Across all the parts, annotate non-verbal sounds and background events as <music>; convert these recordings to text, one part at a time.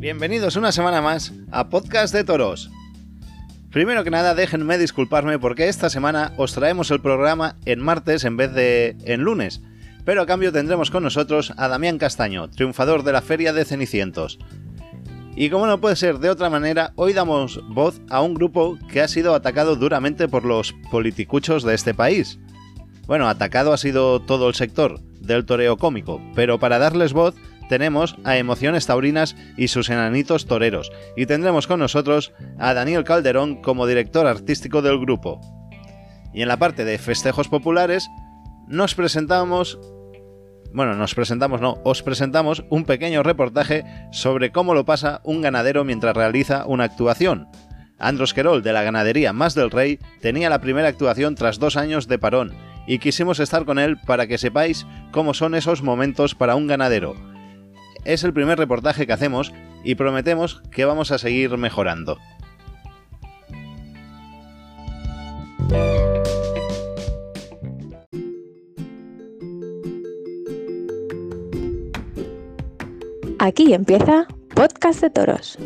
Bienvenidos una semana más a Podcast de Toros. Primero que nada, déjenme disculparme porque esta semana os traemos el programa en martes en vez de en lunes, pero a cambio tendremos con nosotros a Damián Castaño, triunfador de la Feria de Cenicientos. Y como no puede ser de otra manera, hoy damos voz a un grupo que ha sido atacado duramente por los politicuchos de este país. Bueno, atacado ha sido todo el sector del toreo cómico, pero para darles voz tenemos a Emociones Taurinas y sus enanitos toreros, y tendremos con nosotros a Daniel Calderón como director artístico del grupo. Y en la parte de festejos populares, nos presentamos... Bueno, nos presentamos, no, os presentamos un pequeño reportaje sobre cómo lo pasa un ganadero mientras realiza una actuación. Andros Querol, de la ganadería Más del Rey, tenía la primera actuación tras dos años de parón, y quisimos estar con él para que sepáis cómo son esos momentos para un ganadero, es el primer reportaje que hacemos y prometemos que vamos a seguir mejorando. Aquí empieza Podcast de Toros.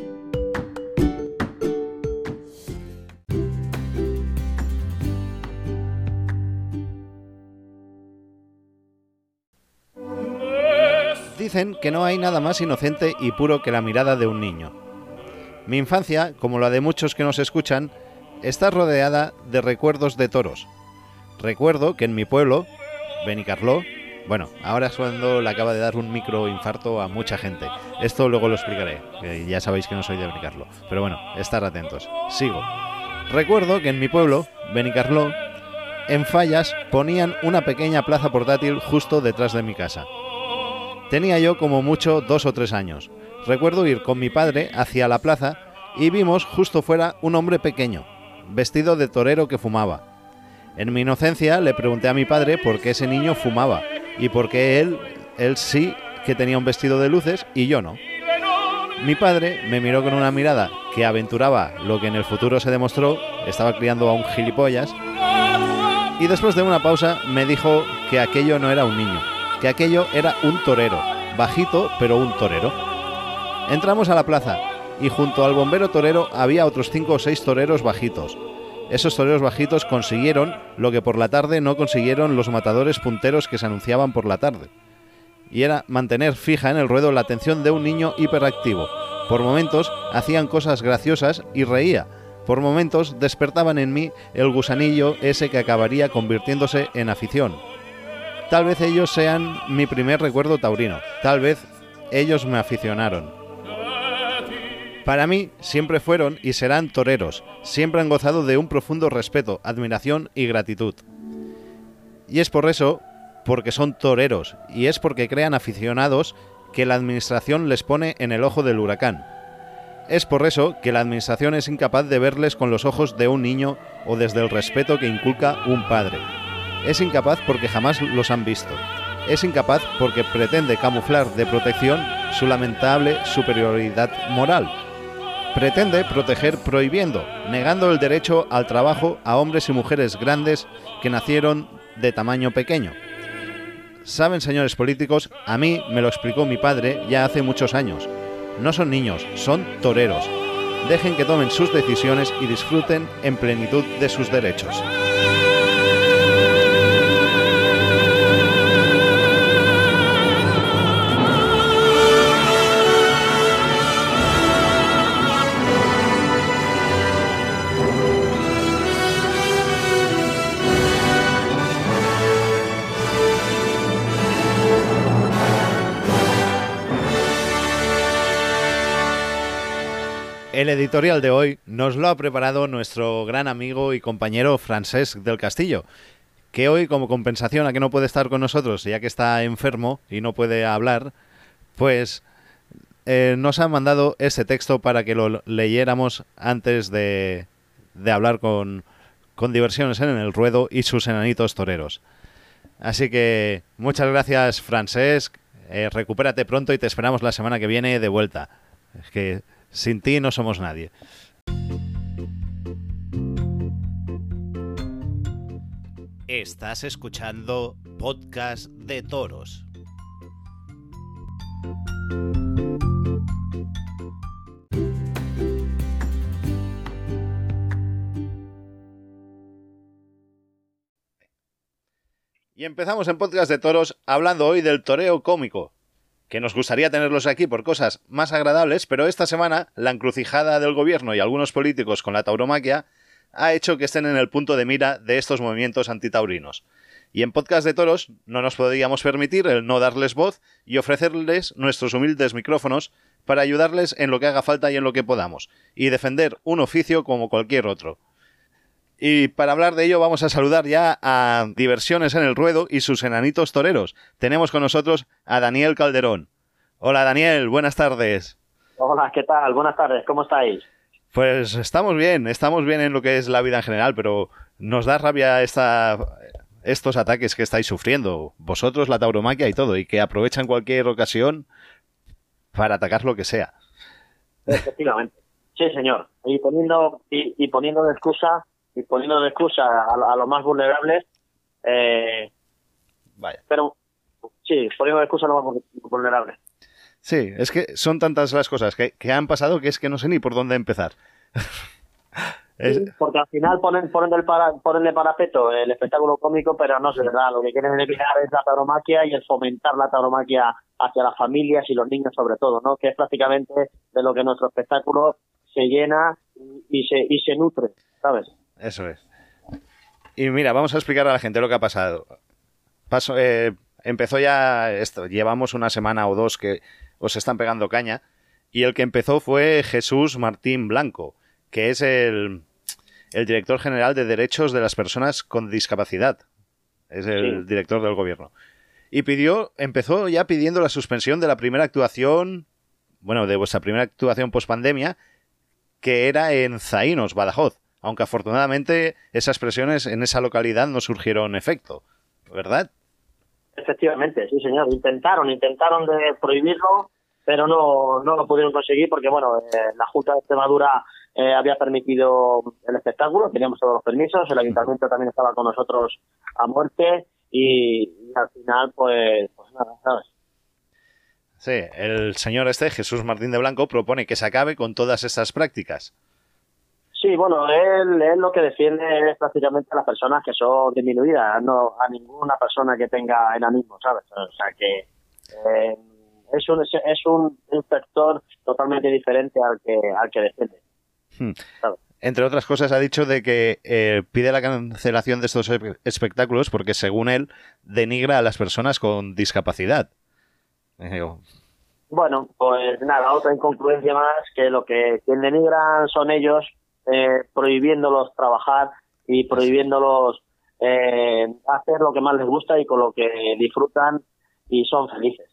Dicen que no hay nada más inocente y puro que la mirada de un niño. Mi infancia, como la de muchos que nos escuchan, está rodeada de recuerdos de toros. Recuerdo que en mi pueblo, Benicarló, bueno, ahora es cuando le acaba de dar un microinfarto a mucha gente. Esto luego lo explicaré, ya sabéis que no soy de Benicarló. Pero bueno, estar atentos. Sigo. Recuerdo que en mi pueblo, Benicarló, en Fallas ponían una pequeña plaza portátil justo detrás de mi casa. Tenía yo como mucho dos o tres años. Recuerdo ir con mi padre hacia la plaza y vimos justo fuera un hombre pequeño, vestido de torero que fumaba. En mi inocencia le pregunté a mi padre por qué ese niño fumaba y por qué él, él sí que tenía un vestido de luces y yo no. Mi padre me miró con una mirada que aventuraba lo que en el futuro se demostró, estaba criando a un gilipollas, y después de una pausa me dijo que aquello no era un niño, que aquello era un torero, bajito pero un torero. Entramos a la plaza y junto al bombero torero había otros cinco o seis toreros bajitos. Esos toreros bajitos consiguieron lo que por la tarde no consiguieron los matadores punteros que se anunciaban por la tarde. Y era mantener fija en el ruedo la atención de un niño hiperactivo. Por momentos hacían cosas graciosas y reía. Por momentos despertaban en mí el gusanillo ese que acabaría convirtiéndose en afición. Tal vez ellos sean mi primer recuerdo taurino. Tal vez ellos me aficionaron. Para mí siempre fueron y serán toreros. Siempre han gozado de un profundo respeto, admiración y gratitud. Y es por eso, porque son toreros, y es porque crean aficionados que la administración les pone en el ojo del huracán. Es por eso que la administración es incapaz de verles con los ojos de un niño o desde el respeto que inculca un padre. Es incapaz porque jamás los han visto. Es incapaz porque pretende camuflar de protección su lamentable superioridad moral. Pretende proteger prohibiendo, negando el derecho al trabajo a hombres y mujeres grandes que nacieron de tamaño pequeño. Saben, señores políticos, a mí me lo explicó mi padre ya hace muchos años. No son niños, son toreros. Dejen que tomen sus decisiones y disfruten en plenitud de sus derechos. El editorial de hoy nos lo ha preparado nuestro gran amigo y compañero Francesc del Castillo, que hoy, como compensación a que no puede estar con nosotros, ya que está enfermo y no puede hablar, pues eh, nos ha mandado ese texto para que lo leyéramos antes de, de hablar con, con diversiones en el ruedo y sus enanitos toreros. Así que muchas gracias, Francesc. Eh, recupérate pronto y te esperamos la semana que viene de vuelta. Es que sin ti no somos nadie. Estás escuchando Podcast de Toros. Y empezamos en Podcast de Toros hablando hoy del toreo cómico, que nos gustaría tenerlos aquí por cosas más agradables, pero esta semana la encrucijada del gobierno y algunos políticos con la tauromaquia ha hecho que estén en el punto de mira de estos movimientos antitaurinos. Y en Podcast de Toros no nos podíamos permitir el no darles voz y ofrecerles nuestros humildes micrófonos para ayudarles en lo que haga falta y en lo que podamos, y defender un oficio como cualquier otro. Y para hablar de ello vamos a saludar ya a Diversiones en el Ruedo y sus enanitos toreros. Tenemos con nosotros a Daniel Calderón. Hola Daniel, buenas tardes. Hola, ¿qué tal? Buenas tardes, ¿cómo estáis? Pues estamos bien, estamos bien en lo que es la vida en general, pero nos da rabia esta, estos ataques que estáis sufriendo, vosotros, la tauromaquia y todo, y que aprovechan cualquier ocasión para atacar lo que sea. Efectivamente. Sí, señor. Y poniendo, y, poniendo de excusa, y poniendo de excusa a, los más vulnerables, eh, Vaya. Pero, sí, poniendo de excusa a los más vulnerables. Sí, es que son tantas las cosas que, que han pasado que es que no sé ni por dónde empezar. <laughs> porque al final ponen, ponen, el para, ponen de parapeto el espectáculo cómico, pero no es verdad. Lo que quieren eliminar es la tauromaquia y el fomentar la tauromaquia hacia las familias y los niños sobre todo, ¿no? Que es prácticamente de lo que nuestro espectáculo se llena y se, y se nutre, ¿sabes? Eso es. Y mira, vamos a explicar a la gente lo que ha pasado. Paso, eh, empezó ya esto, llevamos una semana o dos que os están pegando caña, y el que empezó fue Jesús Martín Blanco que es el, director general de derechos de las personas con discapacidad. Es el director del gobierno. Y pidió, empezó ya pidiendo la suspensión de la primera actuación, bueno, de vuestra primera actuación post pandemia, que era en Zaínos, Badajoz. Aunque afortunadamente esas presiones en esa localidad no surgieron efecto, ¿verdad? Efectivamente, sí, señor. Intentaron, intentaron de prohibirlo, pero no, no lo pudieron conseguir porque, bueno, eh, la Junta de Extremadura eh, había permitido el espectáculo, teníamos todos los permisos, el ayuntamiento también estaba con nosotros a muerte y, al final, pues, pues nada, ¿sabes? Sí, el señor este, Jesús Martín de Blanco, propone que se acabe con todas estas prácticas. Sí, bueno, él, él lo que defiende es prácticamente a las personas que son disminuidas, no a ninguna persona que tenga enanismo, ¿sabes? O sea que eh, es un es un, sector totalmente diferente al que al que defiende. Hmm. Entre otras cosas, ha dicho de que eh, pide la cancelación de estos espectáculos porque, según él, denigra a las personas con discapacidad. Eh, bueno, pues nada, otra incongruencia más que lo que quien denigran son ellos eh, prohibiéndolos trabajar y prohibiéndolos hacer lo que más les gusta y con lo que disfrutan y son felices.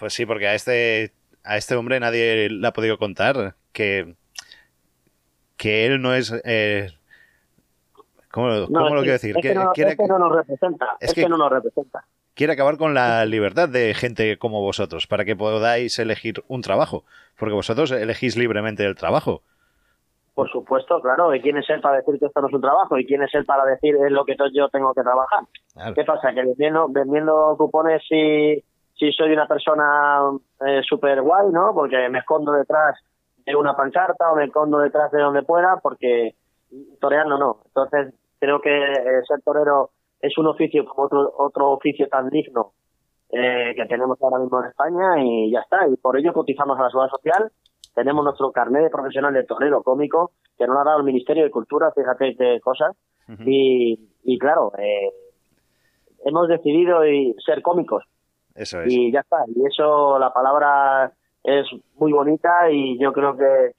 Pues sí, porque a este, a este hombre nadie le ha podido contar que que él no es... Eh, ¿Cómo, lo quiero decir? Es que, no, nos representa. Es, que, no nos representa. Quiere acabar con la libertad de gente como vosotros para que podáis elegir un trabajo. Porque vosotros elegís libremente el trabajo. Por supuesto, claro. ¿Y quién es él para decir que esto no es un trabajo? ¿Y quién es él para decir es lo que yo tengo que trabajar? ¿Qué pasa? Que vendiendo, vendiendo cupones si, si soy una persona eh, súper guay, ¿no? Porque me escondo detrás de una pancarta o me escondo detrás de donde pueda porque toreando no. Entonces creo que eh, ser torero es un oficio como otro, otro oficio tan digno eh, que tenemos ahora mismo en España y ya está. Y por ello cotizamos a la seguridad social. Tenemos nuestro carnet de profesional de torero cómico que nos ha dado el Ministerio de Cultura, fíjate qué cosas. y, y claro, eh, hemos decidido ser cómicos. Eso es. Y ya está. Y eso, la palabra es muy bonita y yo creo que,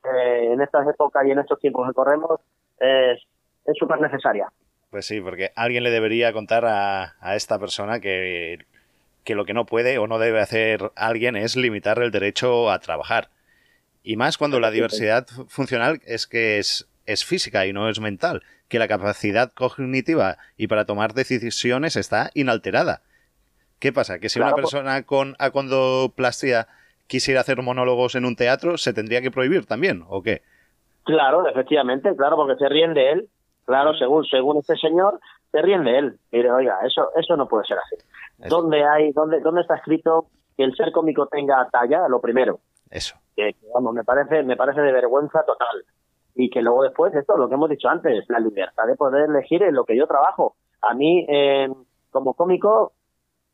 en estas épocas y en estos tiempos que corremos es súper necesaria. Pues sí, porque alguien le debería contar a, a esta persona que, que lo que no puede o no debe hacer alguien es limitar el derecho a trabajar. Y más cuando la diversidad funcional es que es, es física y no es mental, que la capacidad cognitiva y para tomar decisiones está inalterada. ¿Qué pasa? Que si una pues persona con acondoplastia quisiera hacer monólogos en un teatro, ¿se tendría que prohibir también o qué? Claro, efectivamente, claro, porque se ríen de él. Claro, según según este señor, se ríen de él. Mire, oiga, eso eso no puede ser así. ¿Dónde hay dónde dónde está escrito que el ser cómico tenga talla? Lo primero. Eso. Que, vamos, me parece me parece de vergüenza total. Y que luego después esto, lo que hemos dicho antes, la libertad de poder elegir en lo que yo trabajo. A mí eh, como cómico,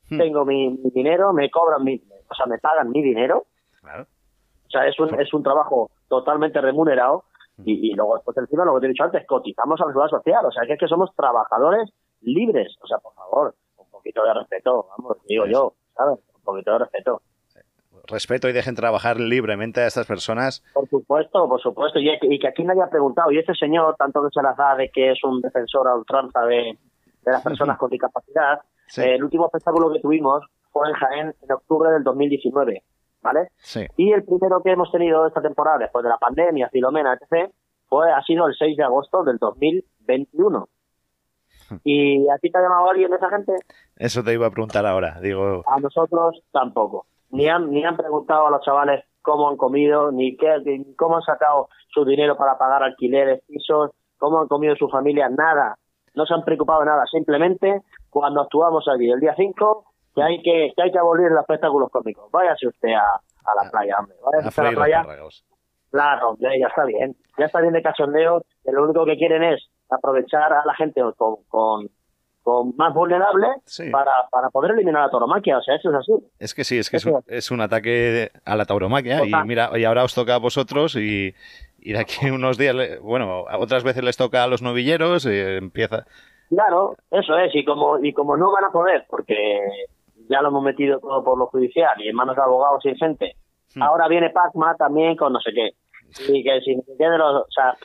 hmm. tengo mi, dinero, me cobran mi, o sea, me pagan mi dinero. O sea, es un, es un trabajo totalmente remunerado y, y, luego después encima lo que te he dicho antes, cotizamos a la seguridad social, o sea, que es que somos trabajadores libres, o sea, por favor, un poquito de respeto, vamos, digo yo, ¿sabes? Un poquito de respeto respeto y dejen trabajar libremente a estas personas. Por supuesto, por supuesto. Y, que aquí nadie ha preguntado, y este señor, tanto que se las da de que es un defensor a ultranza de, las personas <laughs> con discapacidad, eh, el último espectáculo que tuvimos fue en Jaén en octubre del 2019, ¿vale? Sí. Y el primero que hemos tenido esta temporada, después de la pandemia, Filomena, etc., fue, ha sido el 6 de agosto del 2021. ¿Y a ti te ha llamado alguien de esa gente? Eso te iba a preguntar ahora, digo. A nosotros tampoco ni han, ni han preguntado a los chavales cómo han comido, ni qué, ni cómo han sacado su dinero para pagar alquileres, pisos, cómo han comido su familia, nada. No se han preocupado de nada, simplemente cuando actuamos allí el día 5, que hay que, que hay que abolir los espectáculos cómicos. Váyase usted a, a la playa, hombre. Váyase a, la playa. Claro, ya está bien. Ya está bien de cachondeo, que lo único que quieren es aprovechar a la gente con, con con más vulnerable para, para poder eliminar la tauromaquia. O sea, eso es así. Es que sí, es que es un, ataque a la tauromaquia. Y mira, y ahora os toca a vosotros y, y de aquí unos días, bueno, otras veces les toca a los novilleros y empieza. Claro, eso es. Y como, y como no van a poder, porque ya lo hemos metido todo por lo judicial y en manos de abogados y gente, hmm. ahora viene Pacma también con no sé qué. Y que si de los. O sea,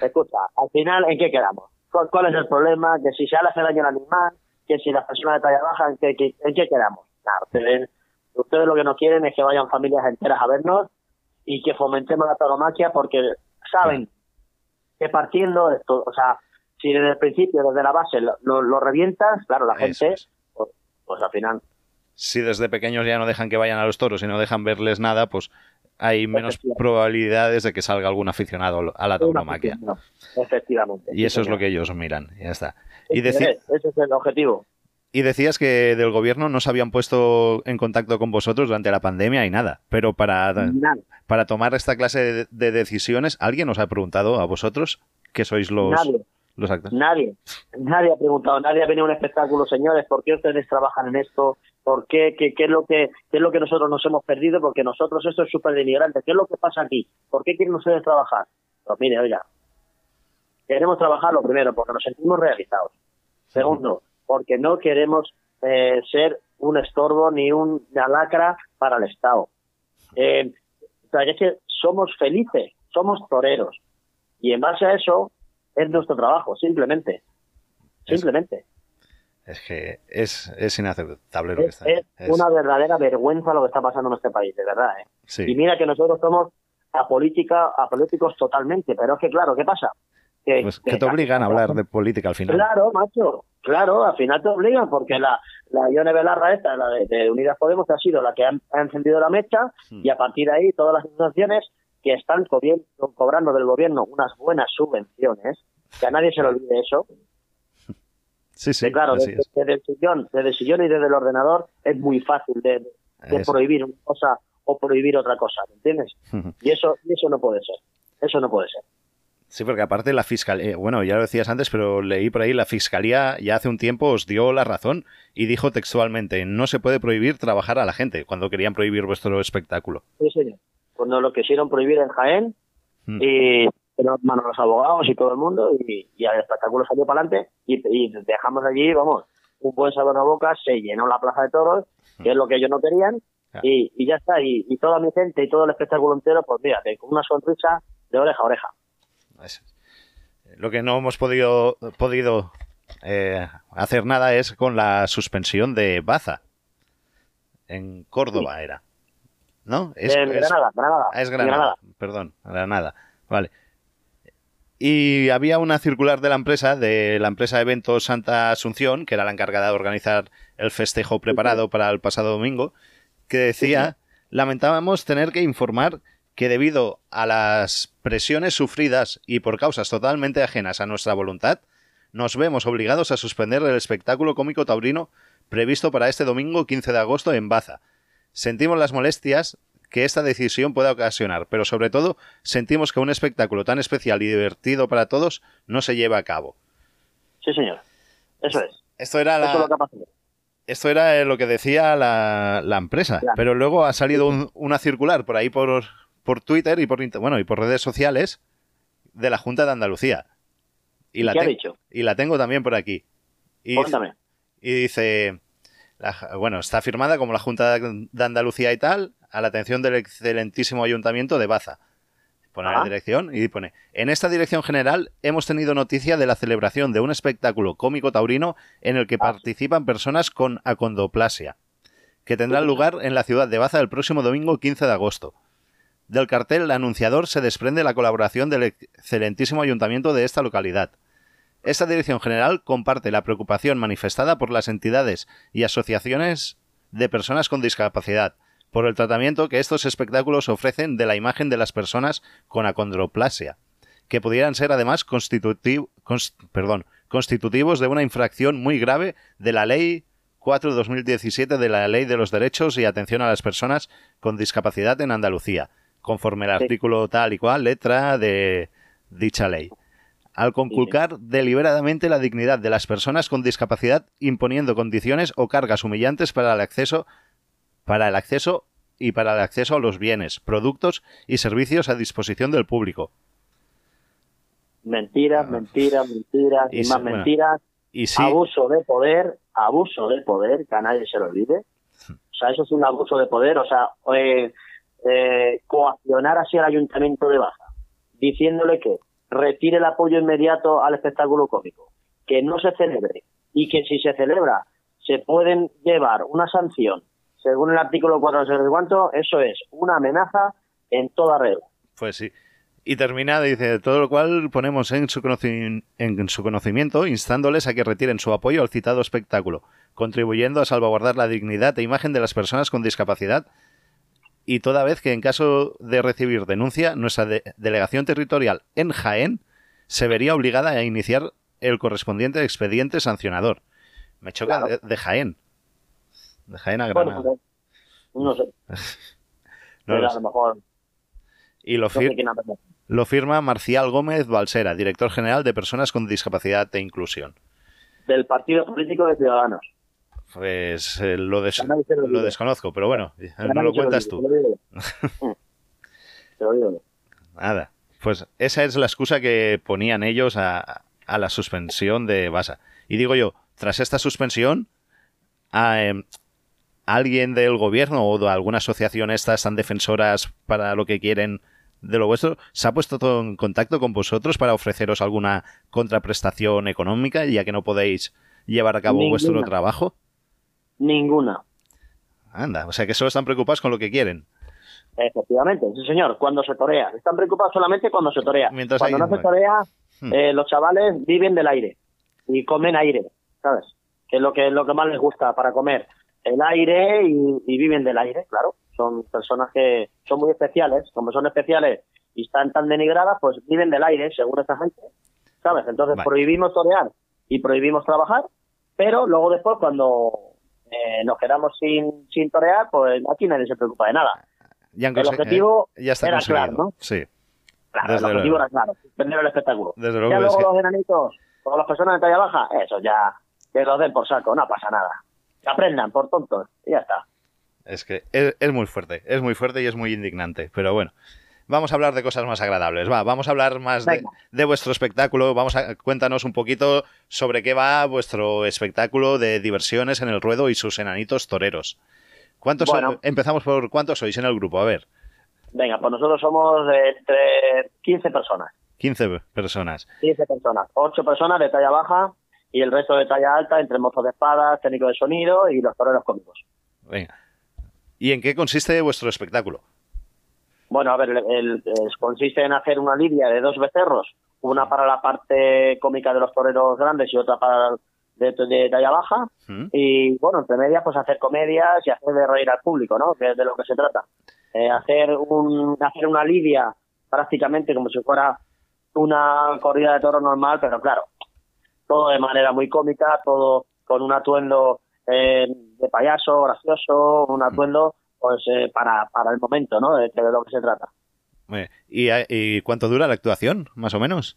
escucha, al final, ¿en qué quedamos? Cuál, es el problema, que si se hace daño al animal, que si las personas de talla baja, ¿en qué, en qué quedamos? ustedes, ustedes lo que no quieren es que vayan familias enteras a vernos y que fomentemos la tauromaquia porque saben que partiendo esto, o sea, si desde el principio, desde la base, lo, lo, revientas, claro, la gente, pues, pues, al final. Si desde pequeños ya no dejan que vayan a los toros y no dejan verles nada, pues hay menos probabilidades de que salga algún aficionado a la tauromaquia. Efectivamente. Y eso es lo que ellos miran, ya está. Y ese es el objetivo. Y decías que del gobierno no se habían puesto en contacto con vosotros durante la pandemia y nada. Pero para, para tomar esta clase de, decisiones, ¿alguien os ha preguntado a vosotros que sois los, nadie. los actores? Nadie. Nadie ha preguntado. Nadie ha venido a un espectáculo, señores. ¿Por qué ustedes trabajan en esto? ¿Por qué? ¿Qué, es lo que, qué es lo que nosotros nos hemos perdido? Porque nosotros esto es súper denigrante. ¿Qué es lo que pasa aquí? ¿Por qué quieren ustedes trabajar? Pues mire, oiga, queremos trabajar lo primero porque nos sentimos realizados. Segundo, porque no queremos eh, ser un estorbo ni una lacra para el Estado. Eh, o sea, es que somos felices, somos toreros. Y en base a eso es nuestro trabajo, simplemente. Simplemente. Es que es, es inaceptable lo que está. Es, es, una verdadera vergüenza lo que está pasando en este país, de verdad. ¿eh? Y mira que nosotros somos apolítica, apolíticos totalmente, pero es que claro, ¿qué pasa? Que, pues que te obligan a hablar de política al final. Claro, macho, claro, al final te obligan, porque la, la Ione Belarra esta, la de, Unidas Podemos, ha sido la que ha, encendido la mecha, hmm. y a partir de ahí todas las asociaciones que están cobrando del gobierno unas buenas subvenciones, que a nadie se le olvide eso, Sí, sí. claro, desde, el sillón, desde el sillón y desde el ordenador es muy fácil de, prohibir una cosa o prohibir otra cosa, ¿me entiendes? y eso, y eso no puede ser. Eso no puede ser. Sí, porque aparte la fiscalía, eh, bueno, ya lo decías antes, pero leí por ahí, la fiscalía ya hace un tiempo os dio la razón y dijo textualmente, no se puede prohibir trabajar a la gente cuando querían prohibir vuestro espectáculo. Sí, señor. Cuando lo quisieron prohibir en Jaén y pero manos los abogados y todo el mundo y, y el espectáculo salió para adelante y, dejamos allí, vamos, un buen sabor a boca, se llenó la plaza de toros, que es lo que ellos no querían, y, y ya está, y, toda mi gente y todo el espectáculo entero, pues fíjate, con una sonrisa de oreja a oreja. Lo que no hemos podido, podido eh, hacer nada es con la suspensión de Baza. En Córdoba era. ¿No? Es, Granada, Granada. Ah, es Granada, Granada. Perdón, Granada. Vale. Y había una circular de la empresa, de la empresa de eventos Santa Asunción, que era la encargada de organizar el festejo preparado para el pasado domingo, que decía, lamentábamos tener que informar que debido a las presiones sufridas y por causas totalmente ajenas a nuestra voluntad, nos vemos obligados a suspender el espectáculo cómico taurino previsto para este domingo 15 de agosto en Baza. Sentimos las molestias que esta decisión pueda ocasionar, pero sobre todo sentimos que un espectáculo tan especial y divertido para todos no se lleva a cabo. Sí, señor. Eso es. Esto era la, esto era lo que decía la, empresa, pero luego ha salido una circular por ahí por, por Twitter y por, bueno, y por redes sociales de la Junta de Andalucía. Y, la ¿Qué ha dicho? Y la tengo también por aquí. Y y dice, bueno, está firmada como la Junta de Andalucía y tal, a la atención del excelentísimo Ayuntamiento de Baza. Pone la dirección y pone, en esta dirección general hemos tenido noticia de la celebración de un espectáculo cómico taurino en el que ah. participan personas con acondoplasia, que tendrá lugar en la ciudad de Baza el próximo domingo 15 de agosto. Del cartel anunciador se desprende la colaboración del excelentísimo ayuntamiento de esta localidad. Esta dirección general comparte la preocupación manifestada por las entidades y asociaciones de personas con discapacidad por el tratamiento que estos espectáculos ofrecen de la imagen de las personas con acondroplasia, que pudieran ser además constitutivos de una infracción muy grave de la Ley 4-2017 de la Ley de los Derechos y Atención a las Personas con Discapacidad en Andalucía, conforme al artículo tal y cual, letra de dicha ley. Al conculcar deliberadamente la dignidad de las personas con discapacidad imponiendo condiciones o cargas humillantes para el acceso para el acceso y para el acceso a los bienes, productos y servicios a disposición del público. Mentiras, mentiras, mentiras y, más mentiras. Y Abuso de poder, abuso de poder, que a nadie se lo olvide. O sea, eso es un abuso de poder. O sea, eh, eh, coaccionar así al ayuntamiento de Baja, diciéndole que retire el apoyo inmediato al espectáculo cómico, que no se celebre y que si se celebra se pueden llevar una sanción según el artículo 4 de cuánto, eso es una amenaza en toda regla. Pues sí. Y termina, dice, todo lo cual ponemos en su, en su conocimiento, instándoles a que retiren su apoyo al citado espectáculo, contribuyendo a salvaguardar la dignidad e imagen de las personas con discapacidad y toda vez que en caso de recibir denuncia, nuestra delegación territorial en Jaén se vería obligada a iniciar el correspondiente expediente sancionador. Me choca de, Jaén. De Jaén a Granada. No sé. <laughs> no a lo mejor... Y lo, lo firma Marcial Gómez Balsera, director general de Personas con Discapacidad e Inclusión. Del Partido Político de Ciudadanos. Pues eh, lo, lo, desconozco, pero bueno, no lo cuentas tú. <laughs> Nada. Pues esa es la excusa que ponían ellos a, la suspensión de Basa. Y digo yo, tras esta suspensión, em, alguien del gobierno o de alguna asociación estas tan defensoras para lo que quieren de lo vuestro, ¿se ha puesto todo en contacto con vosotros para ofreceros alguna contraprestación económica ya que no podéis llevar a cabo vuestro trabajo? Ninguna. Anda, o sea que solo están preocupados con lo que quieren. Efectivamente, sí señor, cuando se torea. Están preocupados solamente cuando se torea. cuando no se torea, hmm. eh, los chavales viven del aire y comen aire, ¿sabes? Que es lo que es lo que más les gusta para comer. El aire y, viven del aire, claro. Son personas que son muy especiales. Como son especiales y están tan denigradas, pues viven del aire, según esta gente. ¿Sabes? Entonces prohibimos torear y prohibimos trabajar, pero luego después cuando eh, nos quedamos sin, sin torear, pues aquí nadie se preocupa de nada. el objetivo ya está era claro, ¿no? Sí. Claro, el objetivo era claro, vender el espectáculo. Desde luego ya luego los enanitos, o las personas de talla baja, eso ya, que los den por saco, no pasa nada. Que aprendan por tontos y ya está. Es que es, es muy fuerte, es muy fuerte y es muy indignante, pero bueno vamos a hablar de cosas más agradables. Va, vamos a hablar más de, vuestro espectáculo. Vamos a cuéntanos un poquito sobre qué va vuestro espectáculo de diversiones en el ruedo y sus enanitos toreros. ¿Cuántos Empezamos por cuántos sois en el grupo, a ver. Venga, pues nosotros somos entre 15 personas. 15 personas. 15 personas. 8 personas de talla baja y el resto de talla alta entre mozos de espadas, técnicos de sonido y los toreros cómicos. Venga. ¿Y en qué consiste vuestro espectáculo? Bueno, a ver, el, consiste en hacer una lidia de dos becerros, una para la parte cómica de los toreros grandes y otra para de, de talla baja. Y bueno, entre medias, pues hacer comedias y hacer de reír al público, ¿no? Que es de lo que se trata. Eh, hacer, un, hacer una lidia prácticamente como si fuera una corrida de toro normal, pero claro, todo de manera muy cómica, todo con un atuendo eh, de payaso, gracioso, un atuendo pues eh, para, para el momento, ¿no? De, de lo que se trata. ¿Y, ¿Y, cuánto dura la actuación, más o menos?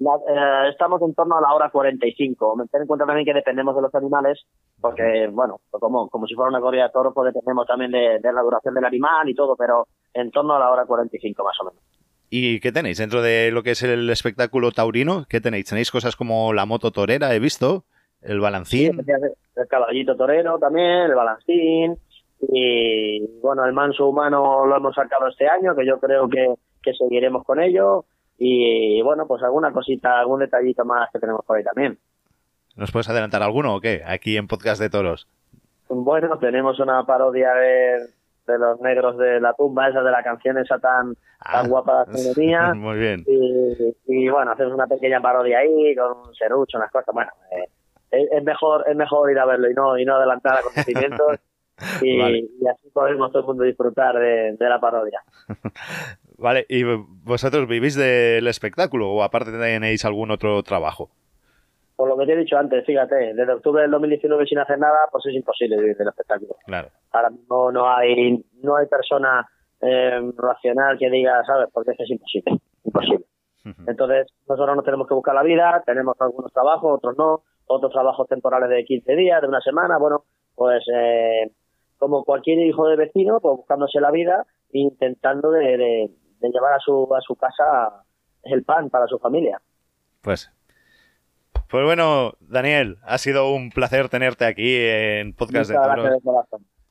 eh, estamos en torno a la hora 45. Ten en cuenta también que dependemos de los animales, porque, bueno, como, como si fuera una corrida de toros, pues dependemos también de, la duración del animal y todo, pero en torno a la hora 45 más o menos. ¿Y qué tenéis dentro de lo que es el espectáculo taurino? ¿Qué tenéis? ¿Tenéis cosas como la moto torera, he visto? ¿El balancín? el caballito torero también, el balancín. Y bueno, el manso humano lo hemos sacado este año, que yo creo que, que seguiremos con ello y bueno, pues alguna cosita, algún detallito más que tenemos por ahí también. ¿Nos puedes adelantar alguno o qué? Aquí en Podcast de Toros. Bueno, tenemos una parodia de, de los negros de la tumba, esa de la canción esa tan, tan ah, guapa de la <laughs> Muy bien. Y, bueno, hacemos una pequeña parodia ahí con un serucho, unas cosas. Bueno, eh, es, mejor es mejor ir a verlo y no y no adelantar acontecimientos. <laughs> y, y, así podemos todo el mundo disfrutar de, de la parodia. <laughs> Vale, ¿y vosotros vivís del espectáculo o aparte tenéis algún otro trabajo? Por lo que te he dicho antes, fíjate, desde octubre del 2019 sin hacer nada, pues es imposible vivir del espectáculo. Claro. Ahora mismo no hay, no hay persona eh, racional que diga, ¿sabes? Porque es imposible, imposible. Entonces, nosotros nos tenemos que buscar la vida, tenemos algunos trabajos, otros no, otros trabajos temporales de 15 días, de una semana, bueno, pues eh, como cualquier hijo de vecino, pues buscándose la vida, intentando de de llevar a su, a su casa el pan para su familia. Pues pues bueno, Daniel, ha sido un placer tenerte aquí en Podcast de Toros.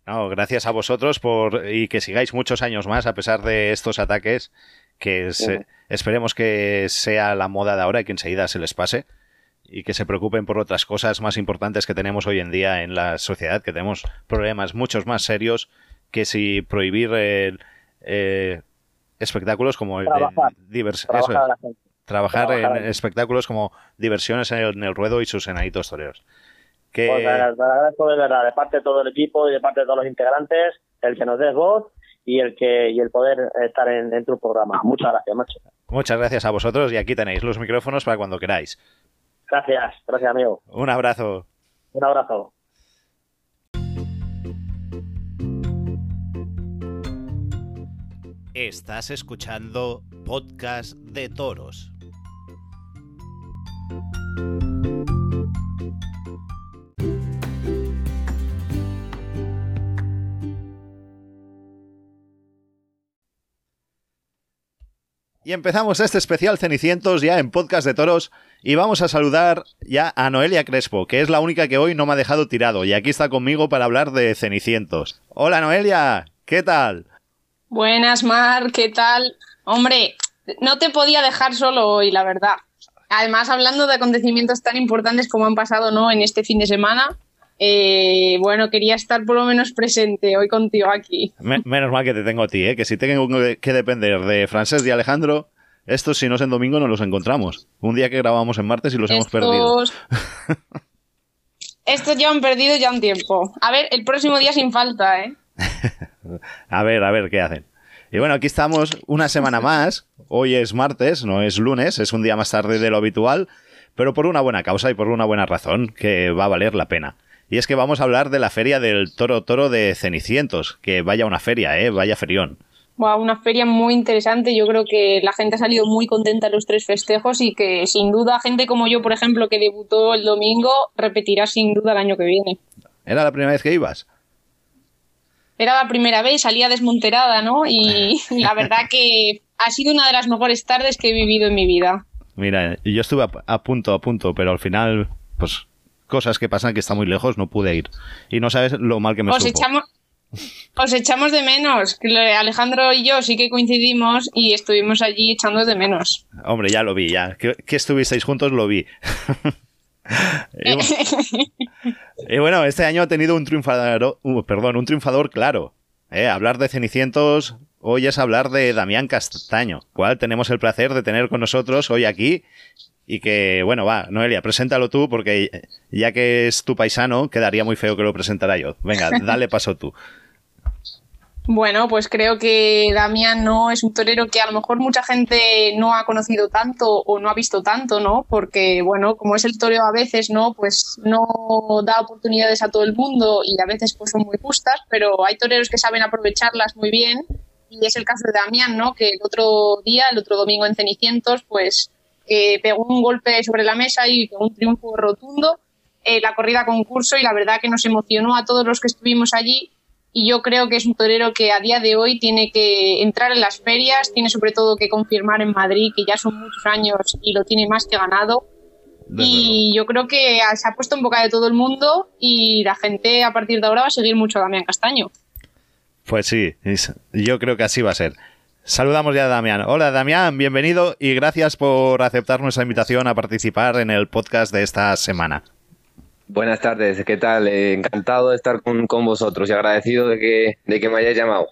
No, gracias a vosotros por y que sigáis muchos años más a pesar de estos ataques que esperemos que sea la moda de ahora y que enseguida se les pase y que se preocupen por otras cosas más importantes que tenemos hoy en día en la sociedad, que tenemos problemas muchos más serios que si prohibir el, eh, espectáculos como trabajar, trabajar, en espectáculos como diversiones en el, ruedo y sus enanitos toreros. Que... Pues agradezco de verdad, de parte de todo el equipo y de parte de todos los integrantes, el que nos des voz y el que y el poder estar en, en tu programa. Muchas gracias, macho. Muchas gracias a vosotros y aquí tenéis los micrófonos para cuando queráis. Gracias, gracias amigo. Un abrazo. Un abrazo. Estás escuchando Podcast de Toros. Y empezamos este especial Cenicientos ya en Podcast de Toros y vamos a saludar ya a Noelia Crespo, que es la única que hoy no me ha dejado tirado y aquí está conmigo para hablar de Cenicientos. Hola Noelia, ¿qué tal? Buenas, Mar, ¿qué tal? Hombre, no te podía dejar solo hoy, la verdad. Además, hablando de acontecimientos tan importantes como han pasado ¿no? en este fin de semana, eh, bueno, quería estar por lo menos presente hoy contigo aquí. menos mal que te tengo a ti, ¿eh? que si tengo que depender de Francés y Alejandro, estos si no es en domingo no los encontramos. Un día que grabamos en martes y los hemos perdido. <laughs> estos ya han perdido ya un tiempo. A ver, el próximo día sin falta, ¿eh? <laughs> a ver, a ver qué hacen. Y bueno, aquí estamos una semana más. Hoy es martes, no es lunes, es un día más tarde de lo habitual, pero por una buena causa y por una buena razón que va a valer la pena. Y es que vamos a hablar de la feria del Toro Toro de Cenicientos, que vaya una feria, ¿eh? Vaya ferión. una feria muy interesante. Yo creo que la gente ha salido muy contenta en los tres festejos y que sin duda gente como yo, por ejemplo, que debutó el domingo, repetirá sin duda el año que viene. ¿Era la primera vez que ibas? era la primera vez, salía desmonterada, ¿no? Y <laughs> la verdad que ha sido una de las mejores tardes que he vivido en mi vida. Mira, yo estuve a, punto, a punto, pero al final, pues cosas que pasan que está muy lejos, no pude ir. Y no sabes lo mal que me os Echamos, os echamos de menos. Alejandro y yo sí que coincidimos y estuvimos allí echando de menos. Hombre, ya lo vi, ya. Que, que estuvisteis juntos lo vi. <laughs> y, bueno, este año ha tenido un triunfador, uh, perdón, un triunfador claro. Eh, hablar de Cenicientos hoy es hablar de Damián Castaño, cual tenemos el placer de tener con nosotros hoy aquí. Y que, bueno, va, Noelia, preséntalo tú, porque ya que es tu paisano, quedaría muy feo que lo presentara yo. Venga, <laughs> dale paso tú. Bueno, pues creo que Damián no es un torero que a lo mejor mucha gente no ha conocido tanto o no ha visto tanto, ¿no? Porque, bueno, como es el torero a veces, ¿no? Pues no da oportunidades a todo el mundo y a veces pues son muy justas, pero hay toreros que saben aprovecharlas muy bien y es el caso de Damián, ¿no? Que el otro día, el otro domingo en Cenicientos, pues eh, pegó un golpe sobre la mesa y un triunfo rotundo. Eh, la corrida concurso y la verdad que nos emocionó a todos los que estuvimos allí y yo creo que es un torero que a día de hoy tiene que entrar en las ferias, tiene sobre todo que confirmar en Madrid, que ya son muchos años y lo tiene más que ganado. y yo creo que se ha puesto en boca de todo el mundo y la gente a partir de ahora va a seguir mucho a Damián Castaño. Pues sí, yo creo que así va a ser. Saludamos ya a Damián. Hola Damián, bienvenido y gracias por aceptar nuestra invitación a participar en el podcast de esta semana. Buenas tardes, ¿qué tal? Eh, encantado de estar con, vosotros y agradecido de que, de que me hayáis llamado.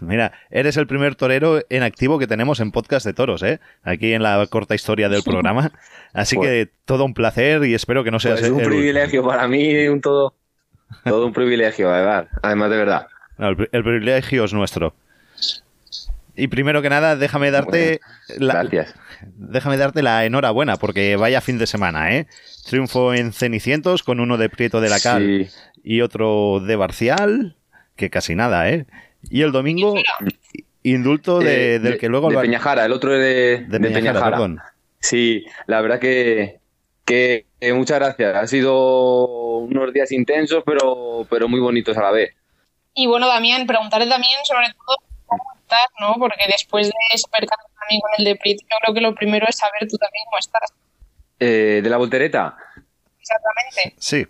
Mira, eres el primer torero en activo que tenemos en podcast de toros, ¿eh? Aquí en la corta historia del programa. Así pues que todo un placer y espero que no sea... Es pues un privilegio para mí, un todo, todo un privilegio, además, además de verdad. el, privilegio es nuestro. Y primero que nada, déjame darte... gracias déjame darte la enhorabuena, porque vaya fin de semana, ¿eh? Triunfo en Cenicientos con uno de Prieto de la Cal y otro de Barcial, que casi nada, ¿eh? Y el domingo, indulto de, del que luego... De Peñajara, el otro de, de, Peñajara. Perdón. Sí, la verdad que, que muchas gracias. Ha sido unos días intensos, pero, pero muy bonitos a la vez. Y bueno, Damián, preguntarle también sobre todo ¿no? Porque después de ese percance también con el de Prieto, yo creo que lo primero es saber tú también cómo estás. Eh, ¿De la voltereta? Exactamente. Sí.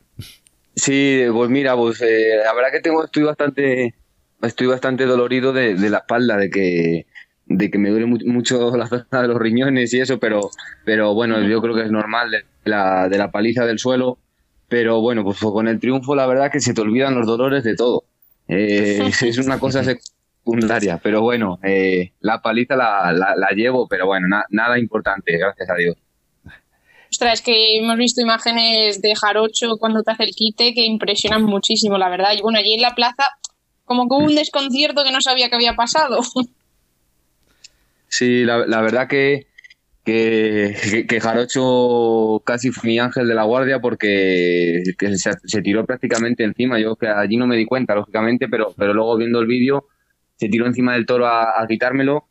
Sí, pues mira, pues eh, la verdad que tengo, estoy bastante, estoy bastante dolorido de, la espalda, de que, de que me duele mucho la zona de los riñones y eso, pero, pero bueno, yo creo que es normal de la, de la paliza del suelo. Pero bueno, pues con el triunfo la verdad que se te olvidan los dolores de todo. Eh, <laughs> es una cosa secundaria, pero bueno, eh, la paliza la, la, llevo, pero bueno, nada importante, gracias a Dios. Ostras, es que hemos visto imágenes de Jarocho cuando te hace el quite que impresionan muchísimo, la verdad. Y bueno, allí en la plaza, como con un desconcierto que no sabía que había pasado. <laughs> Sí, la, verdad que, que, que, Jarocho casi fue mi ángel de la guardia porque se, tiró prácticamente encima. Yo que allí no me di cuenta, lógicamente, pero, pero luego viendo el vídeo se tiró encima del toro a, a quitármelo.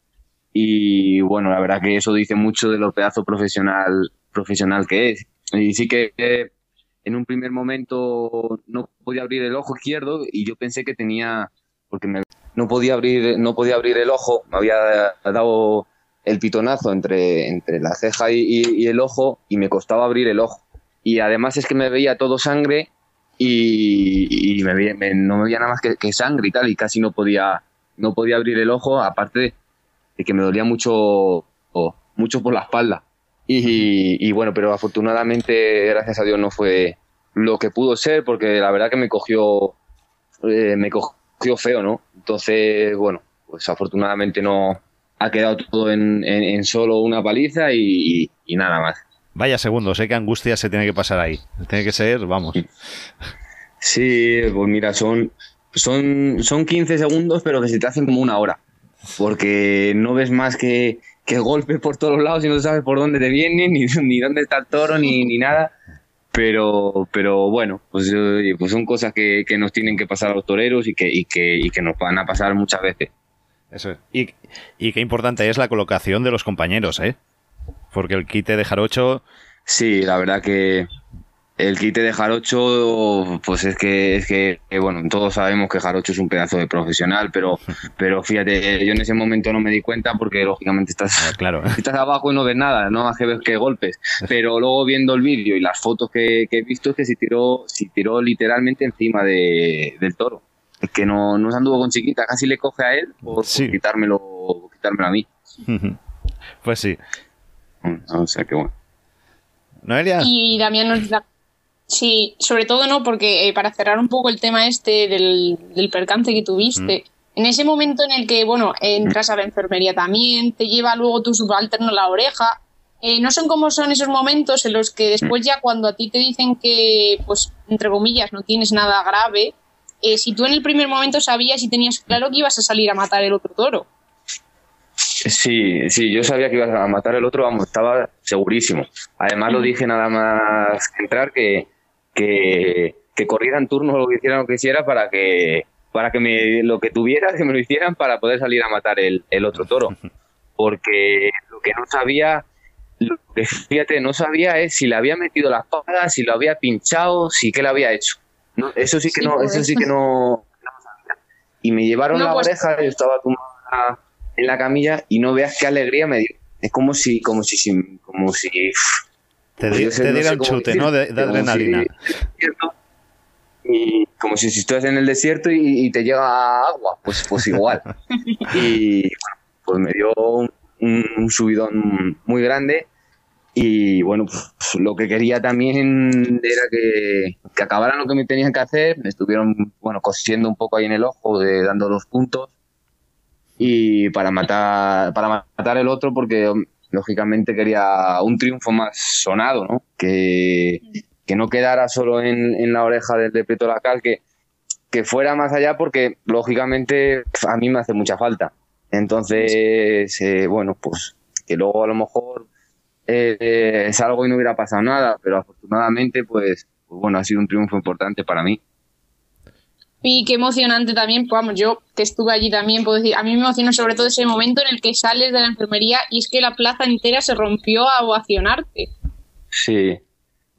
Y bueno, la verdad que eso dice mucho de lo pedazo profesional profesional que es. Y sí que en un primer momento no podía abrir el ojo izquierdo y yo pensé que tenía, porque no podía abrir, no podía abrir el ojo, me había dado el pitonazo entre, entre la ceja y, el ojo y me costaba abrir el ojo. Y además es que me veía todo sangre y, me, no me veía nada más que, sangre y tal y casi no podía, no podía abrir el ojo, aparte de que me dolía mucho, mucho por la espalda. Y, bueno, pero afortunadamente, gracias a Dios, no fue lo que pudo ser, porque la verdad que me cogió, eh, me cogió feo, ¿no? Entonces, bueno, pues afortunadamente no ha quedado todo en, solo una paliza y, nada más. Vaya segundo, sé que angustia se tiene que pasar ahí. Tiene que ser, vamos. Sí, pues mira, son, son, son 15 segundos, pero que se te hacen como una hora. Porque no ves más que, que golpe por todos lados y no sabes por dónde te vienen, ni, <laughs> ni dónde está el toro, ni, ni nada. Pero, pero bueno, pues, pues son cosas que, que, nos tienen que pasar a los toreros y que, y que, y que nos van a pasar muchas veces. Eso es. Y, y qué importante es la colocación de los compañeros, ¿eh? Porque el quite de Jarocho... Sí, la verdad que, el quite de Jarocho, pues es que, es que, bueno, todos sabemos que Jarocho es un pedazo de profesional, pero, <laughs> pero fíjate, yo en ese momento no me di cuenta porque lógicamente estás, ah, claro. <laughs> estás abajo y no ves nada, no más que ves que golpes. <laughs> Pero luego viendo el vídeo y las fotos que, he visto es que se tiró, se tiró literalmente encima de, del toro. Es que no, no se anduvo con chiquita, casi le coge a él por, quitármelo, quitármelo a mí. Pues sí. O sea que bueno. Noelia. Y Damián nos da Sí, sobre todo no, porque eh, para cerrar un poco el tema este del, percance que tuviste, en ese momento en el que, bueno, entras a la enfermería también, te lleva luego tu subalterno la oreja, eh, no son como son esos momentos en los que después ya cuando a ti te dicen que, pues, entre comillas, no tienes nada grave, eh, si tú en el primer momento sabías y tenías claro que ibas a salir a matar el otro toro. Sí, sí, yo sabía que ibas a matar el otro, vamos, estaba segurísimo. Además lo dije nada más entrar que, que, que corrieran turnos lo que hicieran lo que hiciera para que para que me, lo que tuviera <laughs> que me lo hicieran para poder salir a matar el, el otro toro <laughs> porque lo que no sabía lo que fíjate, no sabía es si le había metido la espada, si lo había pinchado, si qué le había hecho. No, eso sí que no, eso sí que no, Y me llevaron la pues oreja, yo estaba tumbada en la camilla y no veas qué alegría me dio. Es como si, como si, como si. Te, dieran chute, ¿no? De, adrenalina. y como si, si en el desierto y, te llega agua, pues, pues igual. <laughs> y pues me dio un, subidón muy grande. Y bueno, pues, lo que quería también era que, que, acabaran lo que me tenían que hacer. Me estuvieron, bueno, cosiendo un poco ahí en el ojo, de, dando los puntos. Y para matar, para matar el otro, porque lógicamente quería un triunfo más sonado, ¿no? Que, que no quedara solo en, en la oreja del de Prieto Lacal, que, que fuera más allá, porque lógicamente a mí me hace mucha falta. Entonces, eh, bueno, pues que luego a lo mejor eh, es algo y no hubiera pasado nada, pero afortunadamente, pues, pues, bueno, ha sido un triunfo importante para mí. Y qué emocionante también, pues vamos, yo que estuve allí también, puedo decir, a mí me emocionó sobre todo ese momento en el que sales de la enfermería y es que la plaza entera se rompió a ovacionarte. Sí,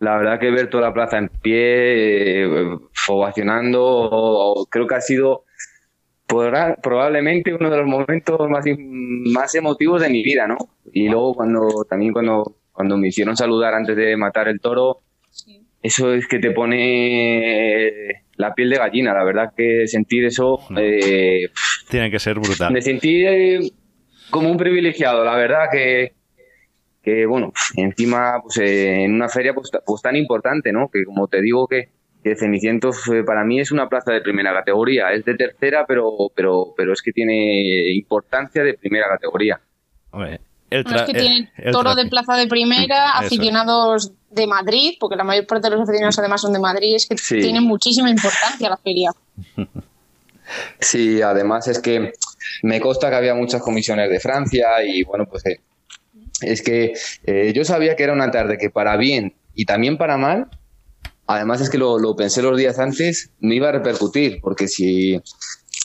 la verdad que ver toda la plaza en pie, eh, ovacionando, creo que ha sido probablemente uno de los momentos más, más emotivos de mi vida, ¿no? Y luego cuando también cuando, cuando me hicieron saludar antes de matar el toro, eso es que te pone la piel de gallina, la verdad que sentir eso... Eh, Tiene que ser brutal. Me sentí eh, como un privilegiado, la verdad que, que bueno, encima pues, eh, en una feria pues, pues tan importante, ¿no? Que como te digo que que Cenicientos eh, para mí es una plaza de primera categoría. Es de tercera, pero, pero, pero es que tiene importancia de primera categoría. es que tiene toro de plaza de primera, aficionados de Madrid, porque la mayor parte de los aficionados además son de Madrid, es que tiene muchísima importancia la feria. <laughs> Sí, además es que me consta que había muchas comisiones de Francia y bueno, pues eh, es que eh, yo sabía que era una tarde que para bien y también para mal Además es que lo, pensé los días antes, me iba a repercutir, porque si,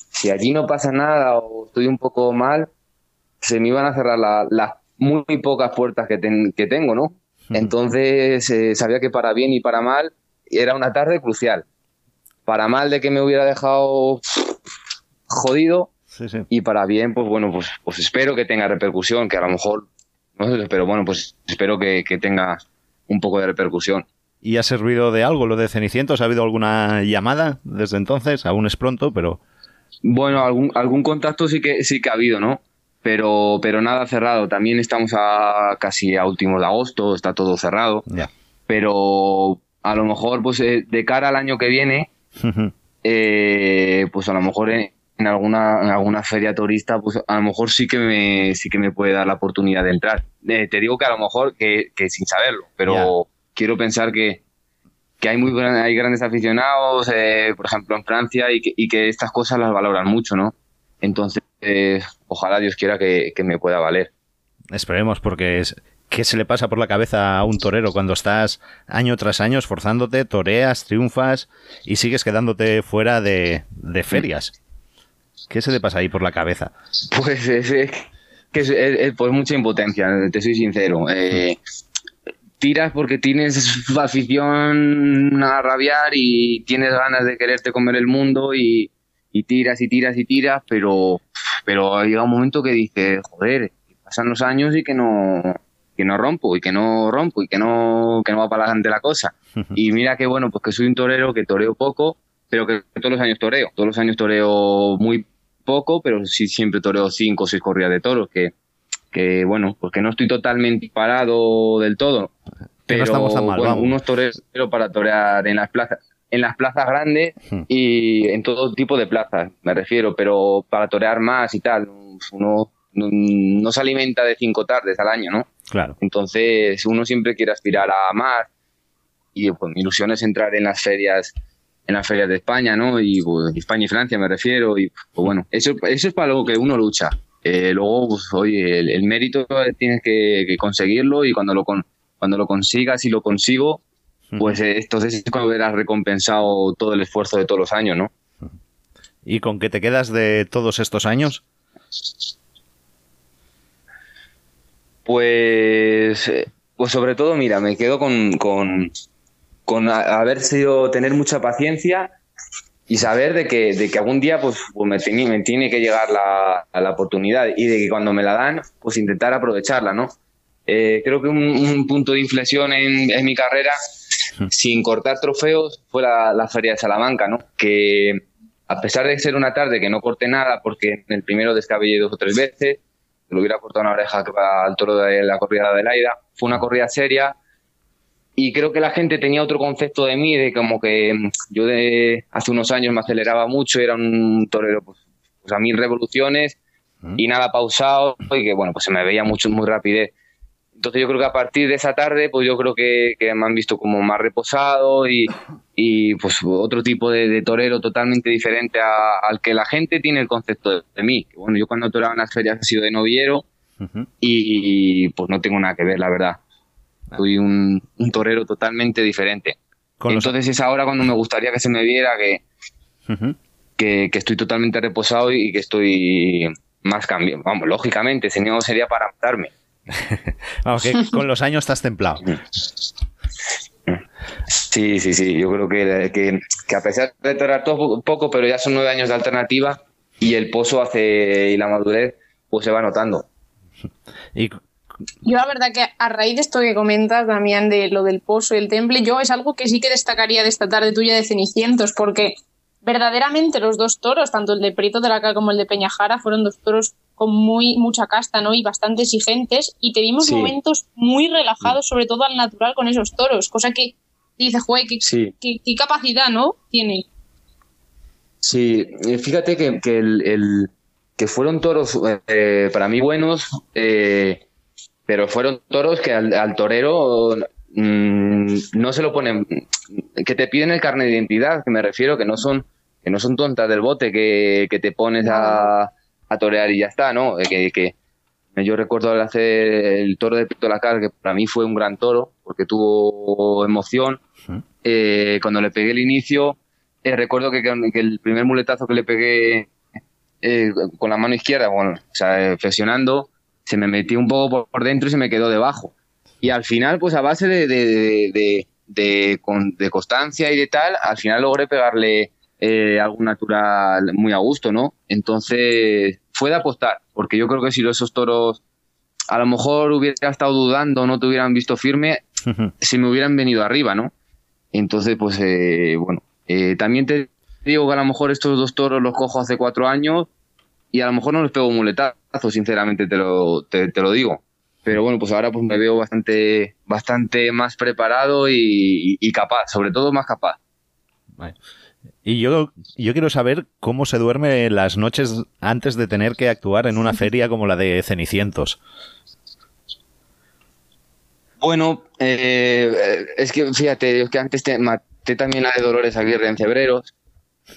si allí no pasa nada o estoy un poco mal, se me iban a cerrar las muy, pocas puertas que, que tengo, ¿no? Entonces eh, sabía que para bien y para mal era una tarde crucial. Para mal de que me hubiera dejado jodido y para bien, pues bueno, pues, pues espero que tenga repercusión, que a lo mejor, no sé, pero bueno, pues espero que, que tenga un poco de repercusión y ha servido de algo lo de Cenicientos? ¿Ha habido alguna llamada desde entonces? Aún es pronto, pero... Bueno, algún, algún contacto sí que, sí que ha habido, ¿no? Pero, pero nada cerrado. También estamos a casi a últimos de agosto, está todo cerrado. Pero a lo mejor, pues eh, de cara al año que viene, eh, pues a lo mejor en, alguna, en alguna feria turista, pues a lo mejor sí que me, sí que me puede dar la oportunidad de entrar. Eh, te digo que a lo mejor que, que sin saberlo, pero quiero pensar que, hay muy hay grandes aficionados, eh, por ejemplo, en Francia, y que, y que, estas cosas las valoran mucho, ¿no? Entonces, ojalá Dios quiera que, me pueda valer. Esperemos, porque es, ¿qué se le pasa por la cabeza a un torero cuando estás año tras año esforzándote, toreas, triunfas y sigues quedándote fuera de, ferias? ¿Qué se le pasa ahí por la cabeza? Pues es, que es, pues mucha impotencia, te soy sincero. Eh, tiras porque tienes afición a rabiar y tienes ganas de quererte comer el mundo y, tiras y tiras y tiras, pero, pero llega un momento que dices, joder, pasan los años y que no, que no rompo y que no rompo y que no, que no va para adelante la cosa. <laughs> Y mira que bueno, pues que soy un torero que toreo poco, pero que todos los años toreo. Todos los años toreo muy poco, pero sí siempre toreo cinco o seis corridas de toros, que, que bueno, pues que no estoy totalmente parado del todo. Pero no estamos tan mal, bueno, unos toreros para torear en las plazas en las plazas grandes hmm. y en todo tipo de plazas, me refiero, pero para torear más y tal, uno no, se alimenta de cinco tardes al año, ¿no? Claro. Entonces uno siempre quiere aspirar a más y pues mi ilusión es entrar en las ferias en las ferias de España, ¿no? Y pues, España y Francia me refiero y pues, bueno, eso, eso es para lo que uno lucha. Eh, luego, pues, oye, el, mérito tienes que, conseguirlo y cuando lo, cuando lo consigas y lo consigo, pues eh, entonces es cuando verás recompensado todo el esfuerzo de todos los años, ¿no? ¿Y con qué te quedas de todos estos años? Pues, pues sobre todo, mira, me quedo con, con, con haber sido, tener mucha paciencia y saber de que, de que algún día pues, pues me, tiene, me, tiene, que llegar la, la, oportunidad y de que cuando me la dan, pues intentar aprovecharla, ¿no? Eh, creo que un, un, punto de inflexión en, en, mi carrera, sin cortar trofeos, fue la, la, Feria de Salamanca, ¿no? Que a pesar de ser una tarde que no corté nada, porque en el primero descabellé dos o tres veces, le hubiera cortado una oreja al toro de la corrida de Laida, fue una corrida seria, y creo que la gente tenía otro concepto de mí, de como que mm, yo de hace unos años me aceleraba mucho, era un torero pues, pues a mil revoluciones y nada pausado y que bueno, pues se me veía mucho, muy rapidez. Entonces yo creo que a partir de esa tarde, pues yo creo que, que me han visto como más reposado y, y pues otro tipo de, de torero totalmente diferente a, al que la gente tiene el concepto de, de mí. Bueno, yo cuando toraba en las ferias he sido de uh -huh. y, y pues no tengo nada que ver, la verdad. Soy un, un torero totalmente diferente. Con Entonces los... es ahora cuando me gustaría que se me viera que, uh -huh. que, que, estoy totalmente reposado y que estoy más cambiado. Vamos, lógicamente, ese no sería para matarme. <laughs> Vamos, que con los años estás templado. Sí, sí, sí. Yo creo que, que, que a pesar de torear todo poco, pero ya son nueve años de alternativa y el pozo hace y la madurez, pues se va notando. <laughs> Y yo la verdad que a raíz de esto que comentas, Damián, de lo del pozo y el temple, yo es algo que sí que destacaría de esta tarde tuya de Cenicientos, porque verdaderamente los dos toros, tanto el de Prieto de la Cal como el de Peñajara, fueron dos toros con muy mucha casta, ¿no? Y bastante exigentes, y tuvimos sí. momentos muy relajados, sobre todo al natural con esos toros, cosa que dice, juez, qué, sí. qué, qué, capacidad, ¿no? Tiene. Sí, fíjate que, que el, el, que fueron toros eh, para mí buenos, eh, pero fueron toros que al, al torero mmm, no se lo ponen, que te piden el carnet de identidad, que me refiero que no son, que no son tontas del bote, que, que te pones a, a, torear y ya está, ¿no? Que, que yo recuerdo hacer el toro de Pito Lacar, que para mí fue un gran toro, porque tuvo emoción. Eh, cuando le pegué el inicio, eh, recuerdo que, que, el primer muletazo que le pegué eh, con la mano izquierda, bueno, o sea, flexionando, se me metió un poco por dentro y se me quedó debajo. Y al final, pues a base de, de, de, de, de constancia y de tal, al final logré pegarle eh, algo natural muy a gusto, ¿no? Entonces fue de apostar, porque yo creo que si esos toros a lo mejor hubiera estado dudando, no te hubieran visto firme, se me hubieran venido arriba, ¿no? Entonces, pues eh, bueno, eh, también te digo que a lo mejor estos dos toros los cojo hace cuatro años y a lo mejor no les pego un muletazo, sinceramente te lo, te, te, lo digo. Pero bueno, pues ahora pues me veo bastante, bastante más preparado y, y, y capaz, sobre todo más capaz. Vale. Y yo, yo quiero saber cómo se duerme las noches antes de tener que actuar en una <laughs> feria como la de Cenicientos. Bueno, eh, es que fíjate, es que antes te maté también la de Dolores Aguirre en Febreros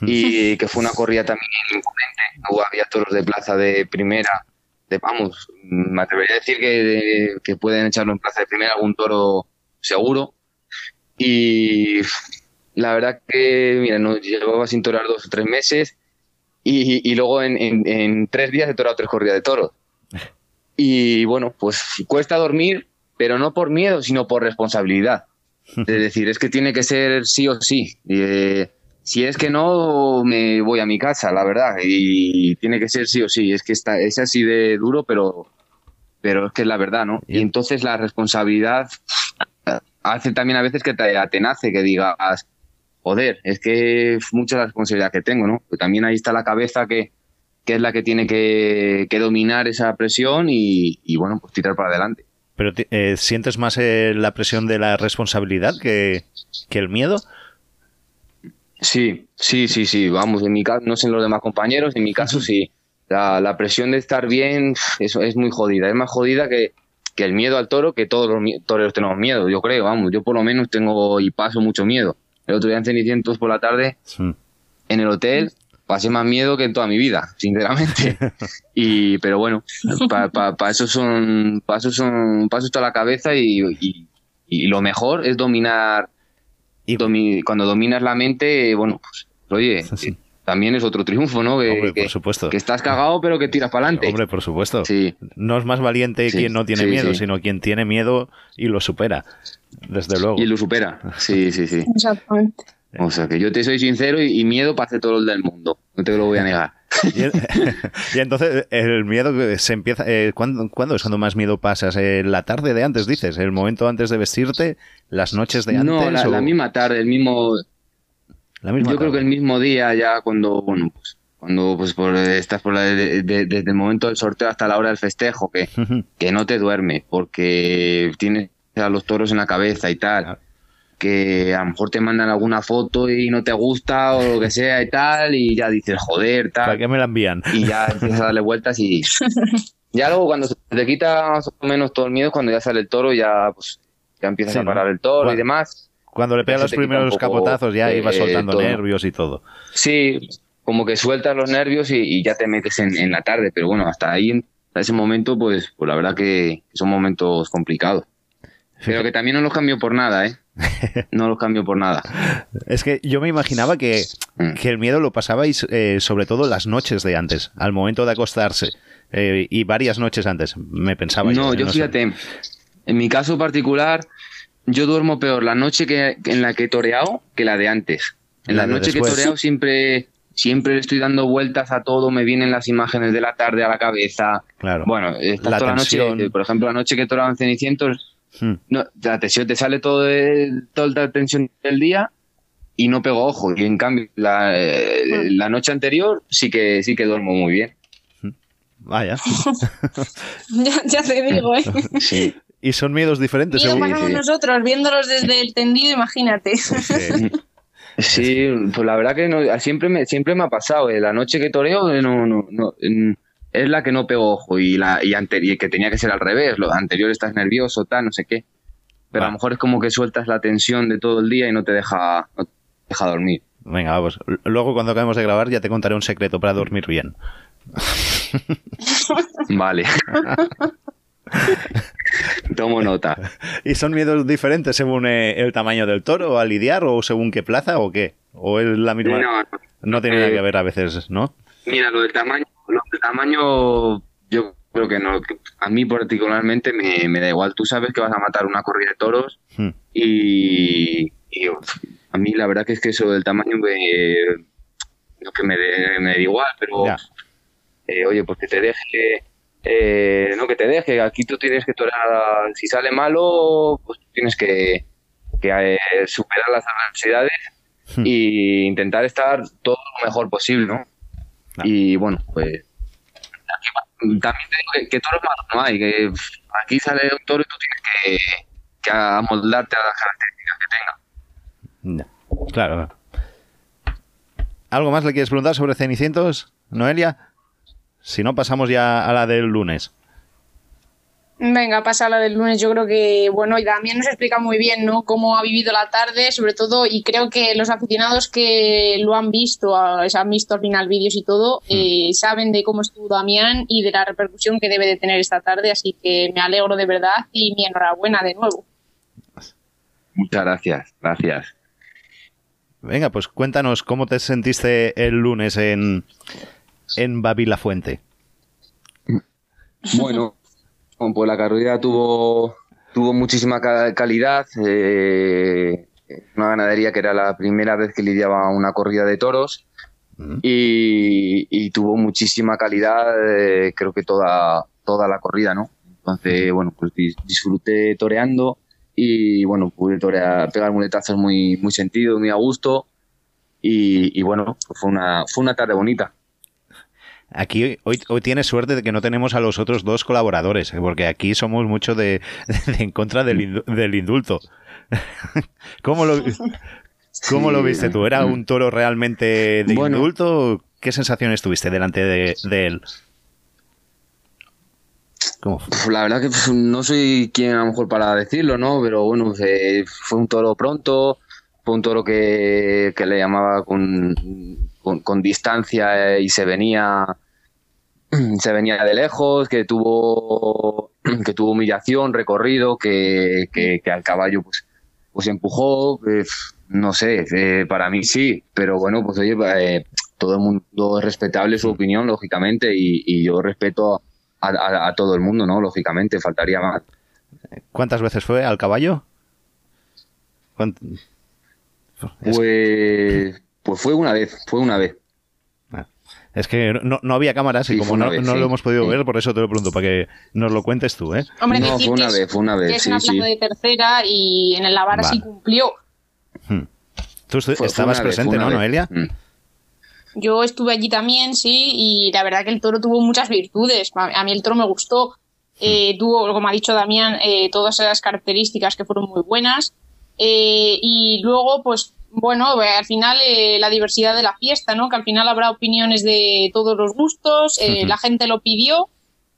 y que fue una corrida también imponente. No había toros de plaza de primera. De, vamos, me atrevería a decir que, de, que pueden echarlo en plaza de primera algún toro seguro. Y la verdad que, mira, no, llevaba sin torar dos o tres meses y, y luego en, en, en, tres días he torado tres corridas de toros. <laughs> Y bueno, pues cuesta dormir, pero no por miedo, sino por responsabilidad. <laughs> Es decir, es que tiene que ser sí o sí. Eh, si es que no, me voy a mi casa, la verdad. Y tiene que ser sí o sí. Es que está, es así de duro, pero, pero es que es la verdad, ¿no? Y entonces la responsabilidad hace también a veces que te atenace, que digas, joder, es que es mucha la responsabilidad que tengo, ¿no? También ahí está la cabeza que, que es la que tiene que, que dominar esa presión y, y, bueno, pues tirar para adelante. ¿Pero eh, sientes más eh, la presión de la responsabilidad que, que el miedo? Sí, sí, sí, sí, vamos, en mi caso, no sé en los demás compañeros, en mi caso sí. La, la presión de estar bien eso es muy jodida, es más jodida que, que el miedo al toro, que todos los toreros tenemos miedo, yo creo, vamos, yo por lo menos tengo y paso mucho miedo. El otro día en Cenicientos por la tarde, sí. en el hotel, pasé más miedo que en toda mi vida, sinceramente. <laughs> y, pero bueno, para pa, pa eso son, para eso son, para eso está la cabeza y, y, y lo mejor es dominar y domi cuando dominas la mente, bueno, pues, oye, sí. también es otro triunfo, ¿no? Que, Hombre, por supuesto. Que estás cagado, pero que tiras para adelante. Hombre, por supuesto. Sí. No es más valiente Sí, quien no tiene sí, miedo, sino quien tiene miedo y lo supera. Desde luego. Y lo supera. Sí, sí, sí. <laughs> Exactamente. O sea, que yo te soy sincero y, y miedo para hacer todo el del mundo. No te lo voy a negar. Y, <laughs> <laughs> y entonces el miedo se empieza. Eh, ¿cuándo, cuándo es cuando más miedo pasas? Eh, ¿La tarde de antes, dices? ¿El momento antes de vestirte? ¿Las noches de antes? No, la, o- la misma tarde, el mismo. la misma yo creo que el mismo día, ya cuando, bueno, pues cuando pues por, estás por la- de- de- desde el momento del sorteo hasta la hora del festejo, que, que no te duermes porque tienes a los toros en la cabeza y tal. Que a lo mejor te mandan alguna foto y no te gusta o lo que sea y tal, y ya dices, joder, ¿Para tal. qué me la envían? Y ya empiezas a darle vueltas y. <laughs> Ya luego, cuando se te quita más o menos todo el miedo, cuando ya sale el toro, ya pues ya empiezas Sí, a ¿no? parar el toro y demás. Cuando le pegan se los primeros capotazos ya eh, ibas soltando todo. nervios y todo. Sí, como que sueltas los nervios y, y ya te metes en, en la tarde, pero bueno, hasta ahí, hasta ese momento, pues, pues la verdad que son momentos complicados. Pero que también no los cambio por nada, ¿eh? <laughs> No los cambio por nada. Es que yo me imaginaba que, Mm. que el miedo lo pasabais eh, sobre todo las noches de antes, al momento de acostarse. eh, y varias noches antes, me pensaba No, yo. yo no sé. fíjate, en mi caso particular, yo duermo peor la noche que, en la que he toreado que la de antes. En La la, noche que he después. toreado siempre, siempre le estoy dando vueltas a todo, me vienen las imágenes de la tarde a la cabeza. Claro. Bueno, estás La toda la noche, eh, por ejemplo, la noche que he toreado en Cenicientos, Hmm. no, la tensión te sale todo de- toda la tensión del día y no pego ojo. Y en cambio, la, eh, la noche anterior sí que sí que duermo muy bien. Vaya. <laughs> <laughs> Ya, ya te digo, ¿eh? Sí. Y son miedos diferentes. Pasamos sí. nosotros viéndolos desde el tendido, imagínate. Sí. <laughs> Sí, pues la verdad que no, siempre me siempre me ha pasado. eh, La noche que toreo eh, no, no, no, es la que no pego ojo y la y, que tenía que ser al revés. Lo anterior estás nervioso, tal, no sé qué. Pero a lo mejor es como que sueltas la tensión de todo el día y no te deja, no te deja dormir. Venga, vamos. Luego cuando acabemos de grabar ya te contaré un secreto para dormir bien. <laughs> Vale. <laughs> Tomo nota. ¿Y son miedos diferentes según eh, el tamaño del toro a lidiar o según qué plaza o qué? ¿O es la misma? No, no. No tiene nada Eh, que ver a veces, ¿no? Mira, lo del tamaño, lo del tamaño, yo creo que no. A mí particularmente me, me da igual. Tú sabes que vas a matar una corrida de toros Hmm. y, a mí la verdad que es que eso del tamaño me, no que me, dé- me da igual, pero eh, oye, pues que te deje, eh, no que te deje. Aquí tú tienes que torear. Si sale malo, pues tienes que, que eh, superar las adversidades Hmm. y intentar estar todo lo mejor posible, ¿no? Ah. Y bueno, pues también te digo que, que toros malos no hay, que aquí sale un toro y tú tienes que, que amoldarte a las características que tenga. Ya. Claro. ¿Algo más le quieres preguntar sobre Cenicientos, Noelia? Si no, pasamos ya a la del lunes. Venga, pasa la del lunes. Yo creo que, bueno, y también nos explica muy bien, ¿no? Cómo ha vivido la tarde, sobre todo, y creo que los aficionados que lo han visto, a- se han visto al final vídeos y todo, eh, saben de cómo estuvo Damián y de la repercusión que debe de tener esta tarde, así que me alegro de verdad y mi enhorabuena de nuevo. Muchas gracias, gracias. Venga, pues cuéntanos cómo te sentiste el lunes en, en Babilafuente. Bueno, pues la carrera tuvo, tuvo muchísima ca- calidad. eh, una ganadería que era la primera vez que lidiaba una corrida de toros y, y tuvo muchísima calidad, eh, creo que toda, toda la corrida, ¿no? Entonces, bueno, pues dis- disfruté toreando y bueno, pude torear, pegar muletazos muy, muy sentido, muy a gusto y, y bueno, pues fue una, fue una tarde bonita. Aquí hoy, hoy tienes suerte de que no tenemos a los otros dos colaboradores, porque aquí somos mucho de, <laughs> de en contra del, indu- del indulto. <laughs> ¿Cómo lo, cómo lo Sí. viste tú? ¿Era un toro realmente de Bueno. indulto? ¿Qué sensaciones tuviste delante de, de él? ¿Cómo fue? Pues La verdad que pues, no soy quien a lo mejor para decirlo, ¿no? Pero bueno, eh, fue un toro pronto, fue un toro que, que le llamaba con, con, con distancia eh, y se venía <clears throat> se venía de lejos, que tuvo <clears throat> que tuvo humillación, recorrido, que, que, que al caballo pues pues empujó, eh, no sé, eh, para mí sí, pero bueno, pues oye, eh, todo el mundo es respetable su opinión, lógicamente, y, yo respeto a, todo el mundo, ¿no? Lógicamente, faltaría más. ¿Cuántas veces fue al caballo? Pues, pues fue una vez, fue una vez. Es que no, había cámaras y como no, lo hemos podido ver, por eso te lo pregunto, para que nos lo cuentes tú, ¿eh? Hombre, no, fue una vez, fue una vez. es una de tercera y en el Lavara sí cumplió. Hmm. Tú estabas presente, ¿no, Noelia? Hmm. Yo estuve allí también, sí, y la verdad que el toro tuvo muchas virtudes. A mí el toro me gustó. Eh, hmm. tuvo, como ha dicho Damián, eh, todas esas características que fueron muy buenas. Eh, y luego, pues, bueno, al final la diversidad de la fiesta, ¿no? Que al final habrá opiniones de todos los gustos, la gente lo pidió,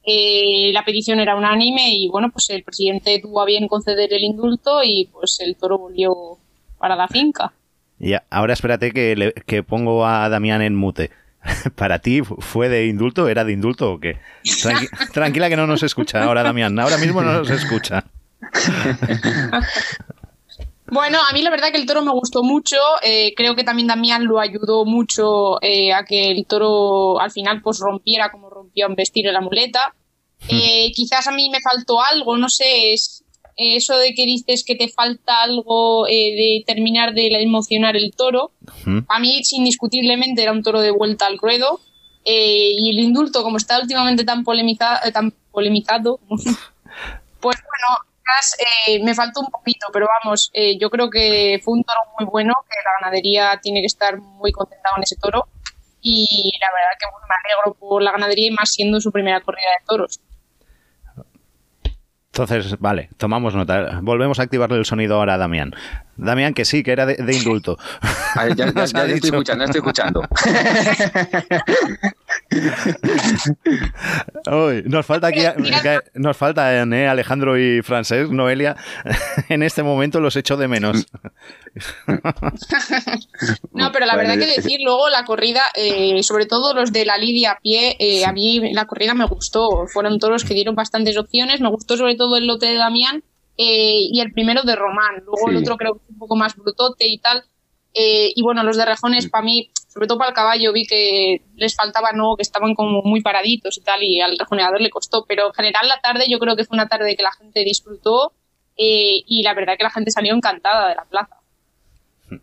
la petición era unánime y, bueno, pues el presidente tuvo a bien conceder el indulto y, pues, el toro volvió para la finca. Y ahora espérate que, que pongo a Damián en mute. <laughs> ¿Para ti fue de indulto? ¿Era de indulto o qué? <laughs> tranquila que no nos escucha ahora Damián. Ahora mismo no nos escucha. <laughs> Bueno, a mí la verdad que el toro me gustó mucho. Eh, creo que también Damián lo ayudó mucho eh, a que el toro al final pues rompiera como rompió en vestir la muleta. Eh, quizás a mí me faltó algo, no sé, es, eso de que dices que te falta algo eh, de terminar de emocionar el toro, a mí indiscutiblemente era un toro de vuelta al ruedo. Eh, y el indulto, como está últimamente tan, polemizado, eh, tan polemizado, <laughs> pues bueno, me faltó un poquito, pero vamos, yo creo que fue un toro muy bueno, que la ganadería tiene que estar muy contenta con ese toro. Y la verdad que me alegro por la ganadería y más siendo su primera corrida de toros. Entonces, vale, tomamos nota. Volvemos a activarle el sonido ahora a Damián. Damián, que sí, que era de, indulto. ya, <laughs> estoy escuchando, <laughs> estoy escuchando. nos falta aquí, nos falta eh, Alejandro y Francés, Noelia. <laughs> En este momento los echo de menos. no, pero la verdad que decir luego la corrida, eh, sobre todo los de la Lidia a pie, eh, a mí la corrida me gustó. Fueron toros que dieron bastantes opciones. Me gustó sobre todo el lote de Damián eh, y el primero de Román. Luego el otro creo que es un poco más brutote y tal. Eh, y bueno, los de Rejones, para mí, sobre todo para el caballo, vi que les faltaba, ¿no? Que estaban como muy paraditos y tal, y al rejoneador le costó. Pero en general, la tarde yo creo que fue una tarde que la gente disfrutó eh, y la verdad que la gente salió encantada de la plaza. De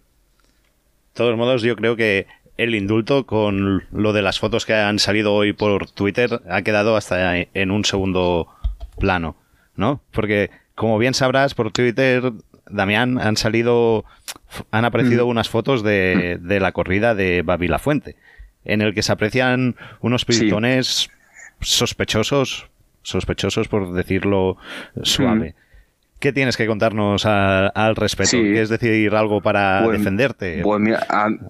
todos modos, yo creo que el indulto con lo de las fotos que han salido hoy por Twitter ha quedado hasta en un segundo plano, ¿no? Porque como bien sabrás por Twitter, Damián, han salido, han aparecido mm. unas fotos de, la corrida de Babila Fuente, en el que se aprecian unos piritones sospechosos, sospechosos por decirlo suave. Mm. ¿Qué tienes que contarnos al respecto? ¿Quieres decir algo para defenderte? Pues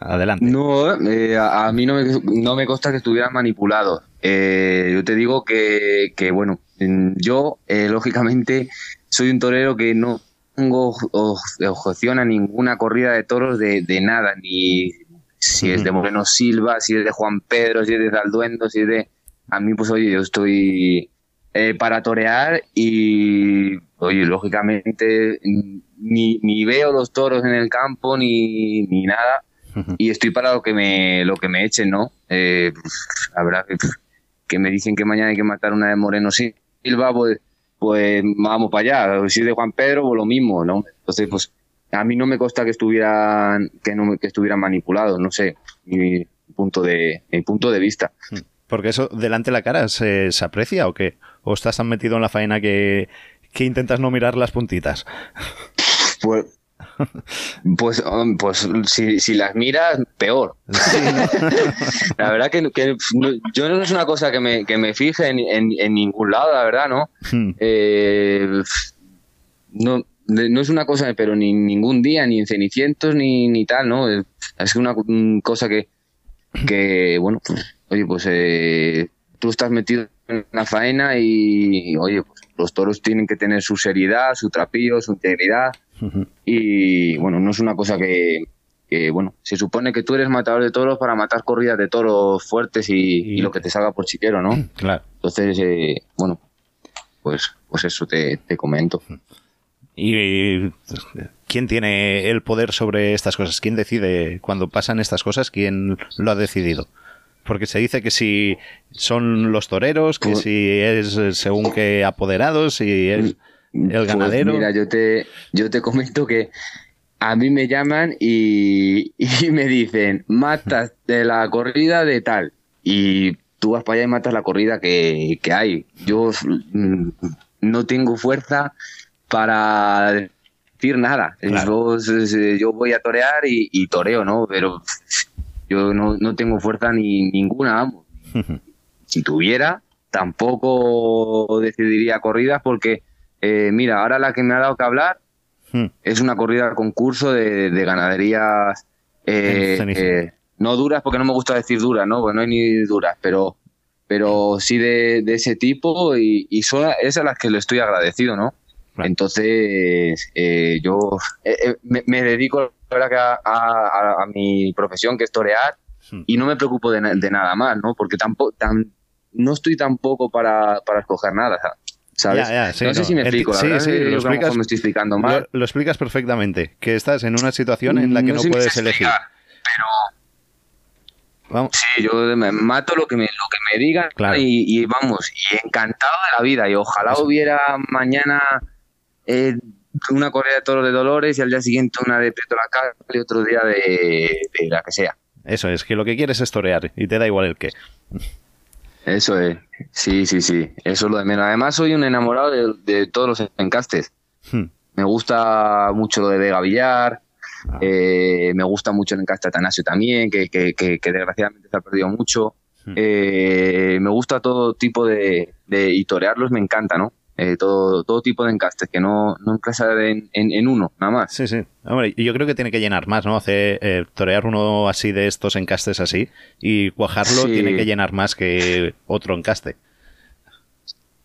Adelante. No, eh, a, mí no me, no me consta que estuvieran manipulados. Eh, yo te digo que, que bueno, yo, eh, lógicamente, soy un torero que no tengo objeción a ninguna corrida de toros de, nada, ni si es de Moreno Silva, si es de Juan Pedro, si es de Zalduendo, si es de... A mí, pues oye, yo estoy eh, para torear y, oye, lógicamente ni, ni, veo los toros en el campo ni, ni nada y estoy para lo que me, lo que me echen, ¿no? Eh, pues, habrá que, que me dicen que mañana hay que matar una de Moreno Silva, pues pues vamos para allá. Si de Juan Pedro, pues lo mismo, ¿no? Entonces, pues a mí no me consta que estuvieran, que no que estuvieran manipulados, no sé, mi punto de, mi punto de vista. Hmm. Porque eso delante de la cara se, se aprecia o qué? ¿O estás tan metido en la faena que, que intentas no mirar las puntitas? Pues <laughs> pues, um, pues si, si, las miras, peor. <laughs> la verdad que, yo no es una cosa que me, que me fije en, en, ningún lado, la verdad, ¿no? Hmm. Eh, no, no es una cosa, pero ni ningún día, ni en Cenicientos, ni, ni tal, ¿no? Es una cosa que, que bueno, pues, oye, pues eh, tú estás metido en la faena y, oye, pues los toros tienen que tener su seriedad, su trapillo, su integridad y bueno, no es una cosa que, bueno, se supone que tú eres matador de toros para matar corridas de toros fuertes y, lo que te salga por chiquero, ¿no? <clears throat> Claro. Entonces, eh, bueno, pues, pues eso te, comento. ¿Y ¿quién tiene el poder sobre estas cosas? ¿Quién decide cuando pasan estas cosas? ¿Quién lo ha decidido? Porque se dice que si son los toreros, que si es según qué apoderados, si es el pues ganadero. mira, yo te, yo te comento que a mí me llaman y, <laughs> me dicen, matas de la corrida de tal. Y tú vas para allá y matas la corrida que, hay. Yo mm, no tengo fuerza para decir nada. Yo, voy a torear y, toreo, ¿no? Pero yo no, tengo fuerza ni ninguna, <laughs> si tuviera, tampoco decidiría corridas porque, eh, mira, ahora la que me ha dado que hablar hmm. es una corrida concurso de, ganaderías eh, eh, no duras porque no me gusta decir duras, ¿no? No hay ni duras, pero pero sí de, ese tipo y, y son esas a las que le estoy agradecido, ¿no? Entonces, eh, yo me, dedico a, a, mi profesión, que es torear, hmm. y no me preocupo de, nada más, ¿no? Porque tampoco, tan, no estoy tampoco para, para escoger nada, ¿sabes? No, sé si me explico, sí, sí, lo explicas, me estoy explicando mal. Lo, explicas perfectamente, que estás en una situación en la que no, puedes elegir. pero Sí, yo me mato lo que me, lo que me digan y, vamos, y encantado de la vida. Y ojalá hubiera mañana eh, una correa de toros de Dolores y al día siguiente una de Prieto la Cal y otro día de, la que sea. Eso es, que lo que quieres es torear y te da igual el qué. Eso es, sí, sí, sí, eso es lo de menos. Además soy un enamorado de, todos los encastes. Hmm. Me gusta mucho lo de Vega Villar, Ah. Eh, me gusta mucho el encaste Atanasio también, que, desgraciadamente se ha perdido mucho. Hmm. Eh, me gusta todo tipo de, y torearlos me encanta, ¿no? Eh, todo, todo tipo de encastes, que no, no en, en, uno, nada más. Sí, sí. Hombre, yo creo que tiene que llenar más, ¿no? Hacer, torear uno así de estos encastes así y cuajarlo tiene que llenar más que otro encaste.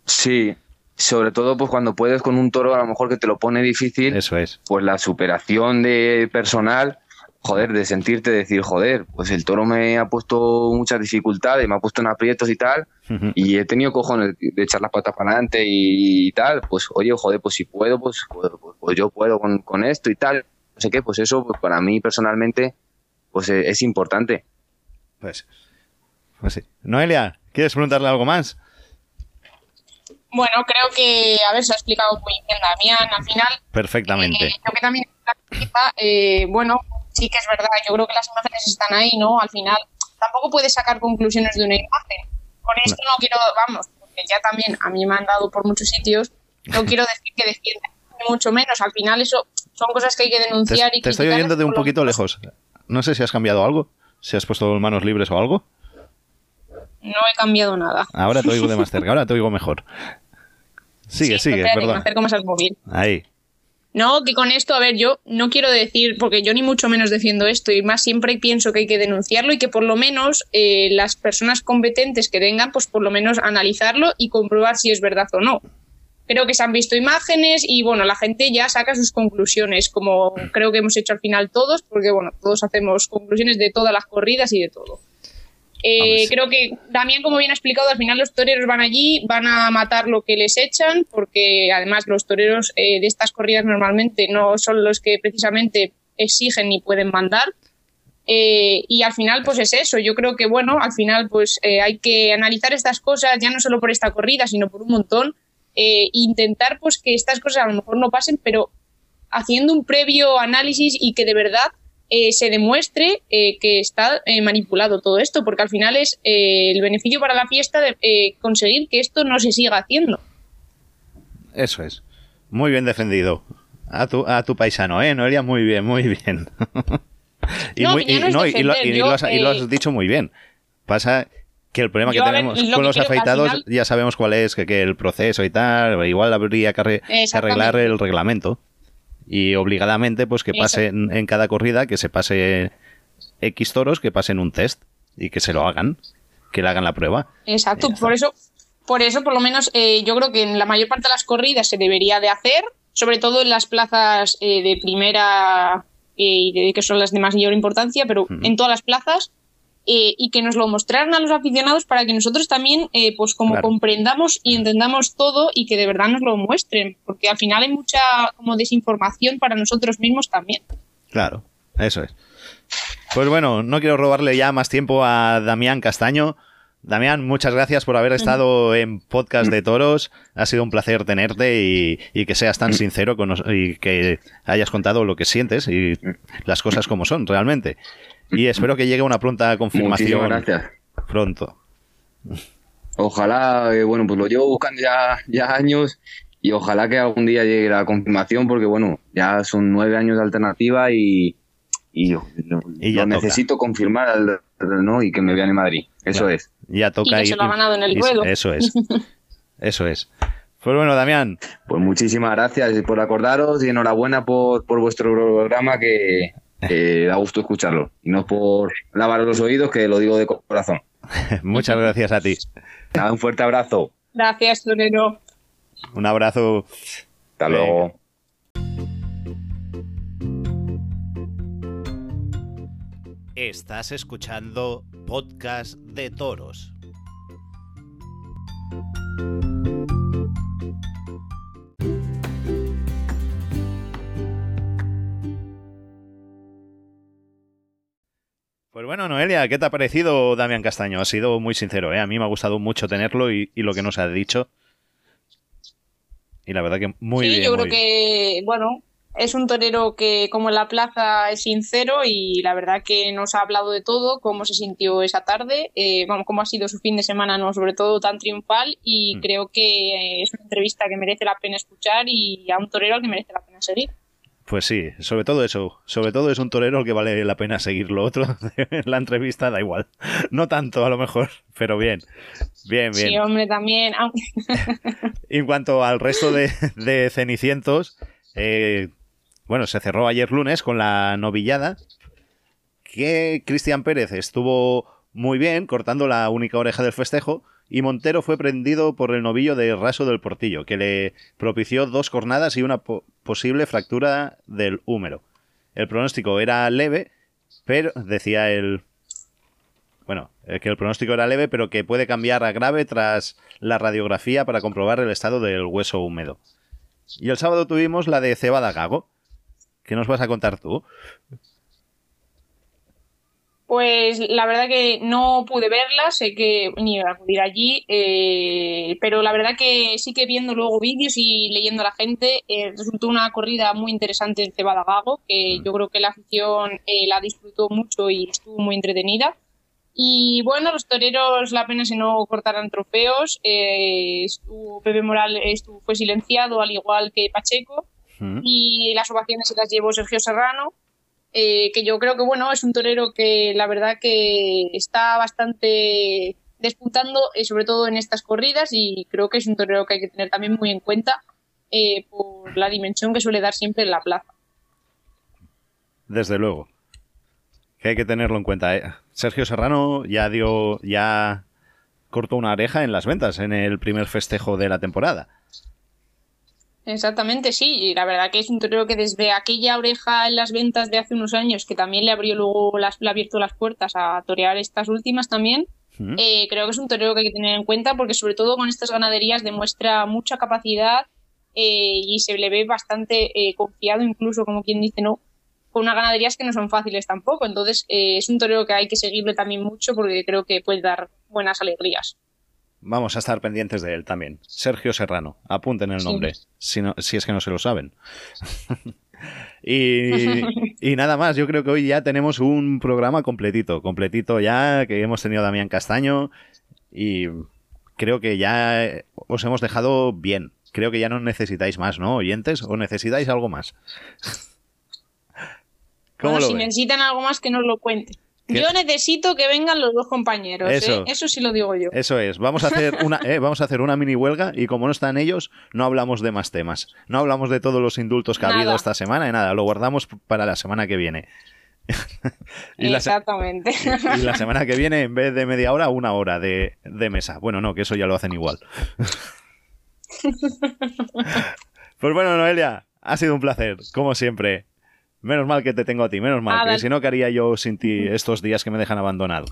Sí, sobre todo pues cuando puedes con un toro a lo mejor que te lo pone difícil. Eso es. Pues la superación de personal, joder, de sentirte decir, joder, pues el toro me ha puesto muchas dificultades, me ha puesto en aprietos y tal, y he tenido cojones de echar las patas para adelante y, tal, pues oye, joder, pues si puedo, pues, pues, pues yo puedo con, esto y tal, no sé qué, pues eso pues para mí personalmente pues es, es importante. Pues, pues sí. Noelia, ¿quieres preguntarle algo más? Bueno, creo que, a ver, se ha explicado muy bien Damián al final. Perfectamente. Eh, creo que también, eh, bueno, sí que es verdad, yo creo que las imágenes están ahí, ¿no? Al final, tampoco puedes sacar conclusiones de una imagen. Con esto no, quiero, vamos, porque ya también a mí me han dado por muchos sitios, no <laughs> quiero decir que defienda, mucho menos. Al final, eso son cosas que hay que denunciar te, y Te estoy oyendo de un poquito lejos. No sé si has cambiado algo, si has puesto manos libres o algo. No he cambiado nada. Ahora te oigo de más <laughs> cerca, ahora te oigo mejor. Sigue, sigue, perdón. móvil. Ahí. No, que con esto, a ver, yo no quiero decir, porque yo ni mucho menos defiendo esto, y más siempre pienso que hay que denunciarlo y que por lo menos eh, las personas competentes que tengan, pues por lo menos analizarlo y comprobar si es verdad o no. Creo que se han visto imágenes y bueno, la gente ya saca sus conclusiones, como creo que hemos hecho al final todos, porque bueno, todos hacemos conclusiones de todas las corridas y de todo. Eh, creo que también, como bien ha explicado, al final los toreros van allí, van a matar lo que les echan, porque además los toreros eh, de estas corridas normalmente no son los que precisamente exigen ni pueden mandar. Eh, y al final, pues es eso. Yo creo que, bueno, al final, pues hay que analizar estas cosas, ya no solo por esta corrida, sino por un montón. e intentar, pues, que estas cosas a lo mejor no pasen, pero haciendo un previo análisis y que de verdad eh, se demuestre eh, que está eh, manipulado todo esto, porque al final es el beneficio para la fiesta de conseguir que esto no se siga haciendo. Eso es. Muy bien defendido. A tu, a tu paisano, ¿eh? Noelia, muy bien, muy bien. <laughs> y, lo, has, dicho muy bien. Pasa que el problema que tenemos con los afeitados ya sabemos cuál es, que, el proceso y tal, igual habría que arreglar el reglamento y obligadamente pues que pase en, cada corrida, que se pase X toros, que pasen un test y que se lo hagan, que le hagan la prueba. Exacto, por eso, por eso por lo menos eh, yo creo que en la mayor parte de las corridas se debería de hacer, sobre todo en las plazas eh, de primera y que son las de mayor importancia, pero en todas las plazas eh, y que nos lo mostraran a los aficionados para que nosotros también, eh, pues como comprendamos y entendamos todo y que de verdad nos lo muestren, porque al final hay mucha como desinformación para nosotros mismos también. Claro, eso es. Pues bueno, no quiero robarle ya más tiempo a Damián Castaño. Damián, muchas gracias por haber estado en Podcast de Toros. Ha sido un placer tenerte y, que seas tan sincero con y que hayas contado lo que sientes y las cosas como son realmente. <laughs> Y espero que llegue una pronta confirmación. gracias. Pronto. Ojalá, eh, bueno, pues lo llevo buscando ya, ya años y ojalá que algún día llegue la confirmación porque, bueno, ya son nueve años de alternativa y, y, lo, necesito confirmar ¿no? y que me vean en Madrid. Eso es. Ya toca y que se lo ha ganado en el. Eso es. <laughs> Eso es. Pues bueno, Damián. Pues muchísimas gracias por acordaros y enhorabuena por, por vuestro programa que eh, da gusto escucharlo. Y no por lavar los oídos, que lo digo de corazón. <laughs> Muchas gracias a ti. un fuerte abrazo. Gracias, Torero. Un abrazo. Hasta luego. Estás escuchando Podcast de Toros. Pues bueno, Noelia, ¿qué te ha parecido Damián Castaño? Ha sido muy sincero, ¿eh? A mí me ha gustado mucho tenerlo y, lo que nos ha dicho. Y la verdad que muy bien. Sí, yo creo que, bueno, es un torero que, como en la plaza, es sincero y la verdad que nos ha hablado de todo, cómo se sintió esa tarde, eh, cómo ha sido su fin de semana, no sobre todo tan triunfal y mm. creo que es una entrevista que merece la pena escuchar y a un torero al que merece la pena seguir. Pues sí, sobre todo eso. Sobre todo es un torero que vale la pena seguir. Lo otro, <laughs> la entrevista da igual. No tanto, a lo mejor, pero bien. Bien, bien. Sí, hombre, también. <laughs> en cuanto al resto de, cenicientos, eh, bueno, se cerró ayer lunes con la novillada. Que Cristian Pérez estuvo muy bien, cortando la única oreja del festejo y Montero fue prendido por el novillo de Raso del Portillo, que le propició dos cornadas y una posible fractura del húmero. El pronóstico era leve, pero decía el... Bueno, eh, que el pronóstico era leve, pero que puede cambiar a grave tras la radiografía para comprobar el estado del hueso húmedo. Y el sábado tuvimos la de Cebada Gago. ¿Qué nos vas a contar tú? Pues la verdad que no pude verla, sé que ni iba a acudir allí, eh, pero la verdad que sí que viendo luego vídeos y leyendo a la gente, eh, resultó una corrida muy interesante en Cebada Gago, que mm. yo creo que la afición eh, la disfrutó mucho y estuvo muy entretenida. Y bueno, los toreros la pena si no cortaran trofeos, estuvo, Pepe Moral estuvo, fue silenciado al igual que Pacheco, mm. y las ovaciones se las llevó Sergio Serrano. Eh, que yo creo que bueno es un torero que la verdad que está bastante despuntando, eh, sobre todo en estas corridas, y creo que es un torero que hay que tener también muy en cuenta eh, por la dimensión que suele dar siempre en la plaza. Desde luego. Que hay que tenerlo en cuenta. Sergio Serrano ya dio, ya cortó una oreja en las ventas en el primer festejo de la temporada. Exactamente, sí. Y la verdad que es un torero que desde aquella oreja en las ventas de hace unos años, que también le abrió luego las, le ha abierto las puertas a torear estas últimas también, eh, creo que es un torero que hay que tener en cuenta porque sobre todo con estas ganaderías demuestra mucha capacidad eh, y se le ve bastante eh, confiado, incluso como quien dice no, con unas ganaderías que no son fáciles tampoco. Entonces es un torero que hay que seguirle también mucho porque creo que puede dar buenas alegrías. Vamos a estar pendientes de él también. Sergio Serrano. Apunten el nombre, si, si es que no se lo saben. <laughs> y, nada más, yo creo que hoy ya tenemos un programa completito, completito ya, que hemos tenido a Damián Castaño y creo que ya os hemos dejado bien. Creo que ya no necesitáis más, ¿no, oyentes? ¿O necesitáis algo más? <laughs> ¿Cómo si necesitan algo más, que nos lo cuenten. Yo necesito que vengan los dos compañeros, ¿eh? eso, eso sí lo digo yo. Eso es, vamos a hacer una, <laughs> eh, vamos a hacer una mini huelga y como no están ellos, no hablamos de más temas. No hablamos de todos los indultos que ha habido esta semana y nada, lo guardamos para la semana que viene. <laughs> Exactamente. y la semana que viene, en vez de media hora, una hora de, de mesa. Bueno, no, que eso ya lo hacen igual. <laughs> pues bueno, Noelia, ha sido un placer, como siempre. Menos mal que te tengo a ti, menos mal, que si no, ¿qué haría yo sin ti estos días que me dejan abandonado?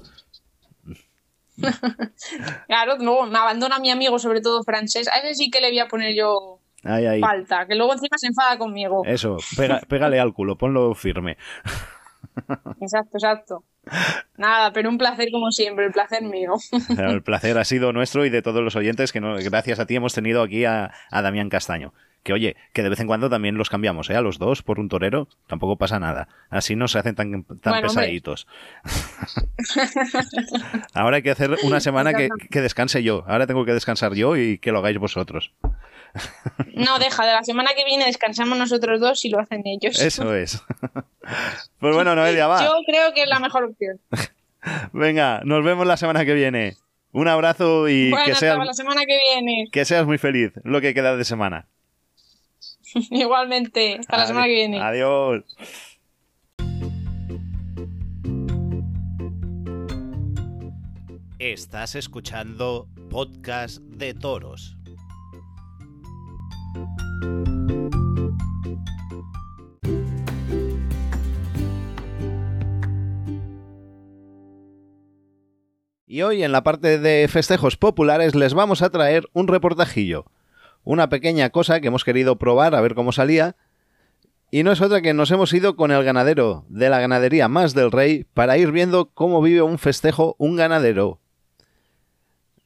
<laughs> claro, no, me abandona mi amigo, sobre todo francés. A ese sí que le voy a poner yo falta, que luego encima se enfada conmigo. Eso, <laughs> pégale al culo, ponlo firme. Exacto, exacto. Nada, pero un placer como siempre, el placer mío. El placer ha sido nuestro y de todos los oyentes que gracias a ti hemos tenido aquí a, Damián Castaño. Que oye, que de vez en cuando también los cambiamos, ¿eh? A los dos por un torero, tampoco pasa nada. Así no se hacen tan, tan pesaditos. <laughs> Ahora hay que hacer una semana que, que descanse yo. Ahora tengo que descansar yo y que lo hagáis vosotros. No, deja, de la semana que viene descansamos nosotros dos y lo hacen ellos. Eso es. Pues bueno, Noelia, va. Yo creo que es la mejor opción. Venga, nos vemos la semana que viene. Un abrazo y que seas la semana que viene. Que seas muy feliz lo que queda de semana. <laughs> Igualmente, hasta la semana que viene. Adiós. Estás escuchando Podcast de Toros. Y hoy en la parte de festejos populares les vamos a traer un reportajillo, una pequeña cosa que hemos querido probar a ver cómo salía, y no es otra que nos hemos ido con el ganadero de la ganadería Más del Rey para ir viendo cómo vive un festejo un ganadero.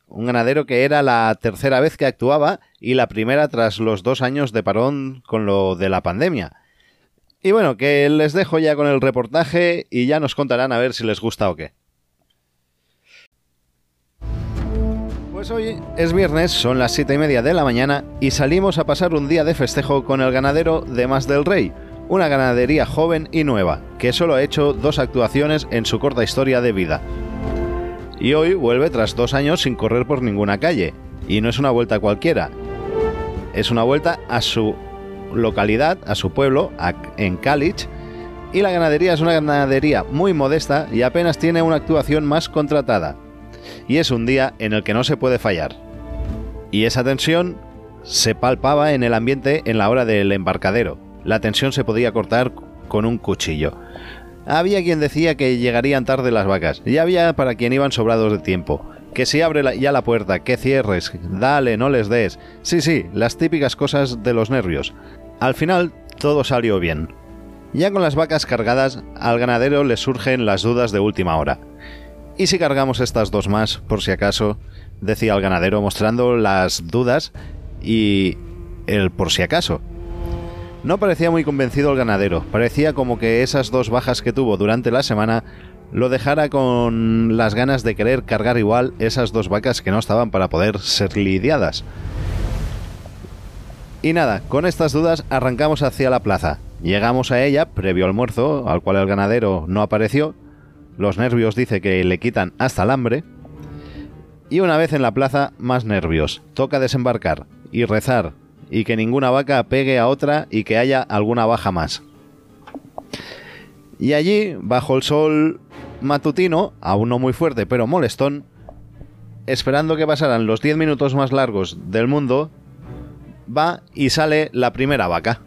Un ganadero que era la tercera vez que actuaba y la primera tras los dos años de parón con lo de la pandemia. Y bueno, que les dejo ya con el reportaje y ya nos contarán a ver si les gusta o qué. Pues hoy es viernes, son las 7 y media de la mañana y salimos a pasar un día de festejo con el ganadero de Más del Rey, una ganadería joven y nueva, que solo ha hecho dos actuaciones en su corta historia de vida. Y hoy vuelve tras dos años sin correr por ninguna calle, y no es una vuelta cualquiera, es una vuelta a su localidad, a su pueblo, en Calich, y la ganadería es una ganadería muy modesta y apenas tiene una actuación más contratada y es un día en el que no se puede fallar. Y esa tensión se palpaba en el ambiente en la hora del embarcadero. La tensión se podía cortar con un cuchillo. Había quien decía que llegarían tarde las vacas, y había para quien iban sobrados de tiempo. Que si abre ya la puerta, que cierres, dale, no les des. Sí, sí, las típicas cosas de los nervios. Al final, todo salió bien. Ya con las vacas cargadas, al ganadero le surgen las dudas de última hora. ¿Y si cargamos estas dos más, por si acaso? decía el ganadero mostrando las dudas y el por si acaso. No parecía muy convencido el ganadero, parecía como que esas dos bajas que tuvo durante la semana lo dejara con las ganas de querer cargar igual esas dos vacas que no estaban para poder ser lidiadas. Y nada, con estas dudas arrancamos hacia la plaza. Llegamos a ella previo almuerzo, al cual el ganadero no apareció, los nervios dice que le quitan hasta el hambre. Y una vez en la plaza, más nervios. Toca desembarcar y rezar y que ninguna vaca pegue a otra y que haya alguna baja más. Y allí, bajo el sol matutino, aún no muy fuerte pero molestón, esperando que pasaran los 10 minutos más largos del mundo, va y sale la primera vaca.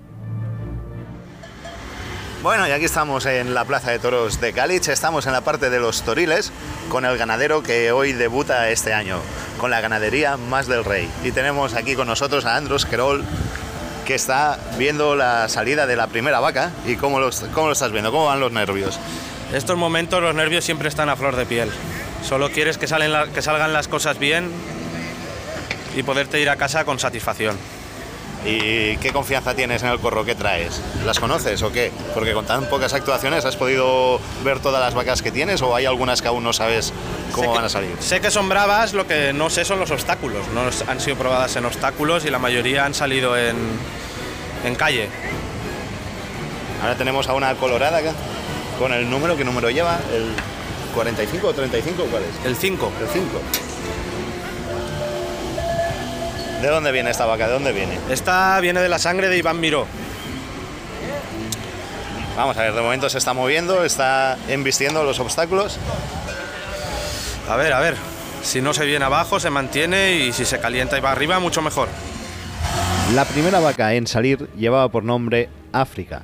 Bueno, y aquí estamos en la Plaza de Toros de Galich, estamos en la parte de los toriles con el ganadero que hoy debuta este año, con la ganadería Más del Rey. Y tenemos aquí con nosotros a Andros Querol, que está viendo la salida de la primera vaca. ¿Y cómo lo, estás viendo? ¿Cómo van los nervios? Estos momentos los nervios siempre están a flor de piel. Solo quieres que, que salgan las cosas bien y poderte ir a casa con satisfacción. ¿Y qué confianza tienes en el corro que traes? ¿Las conoces o qué? Porque con tan pocas actuaciones has podido ver todas las vacas que tienes o hay algunas que aún no sabes cómo van a salir. Sé que son bravas, lo que no sé son los obstáculos. No han sido probadas en obstáculos y la mayoría han salido en, en calle. Ahora tenemos a una colorada acá, con el número, ¿qué número lleva? ¿El 45 o 35? ¿Cuál es? El 5. El 5. ¿De dónde viene esta vaca? ¿De dónde viene? Esta viene de la sangre de Iván Miró. Vamos a ver, de momento se está moviendo, está embistiendo los obstáculos. A ver, a ver. Si no se viene abajo, se mantiene y si se calienta y va arriba, mucho mejor. La primera vaca en salir llevaba por nombre África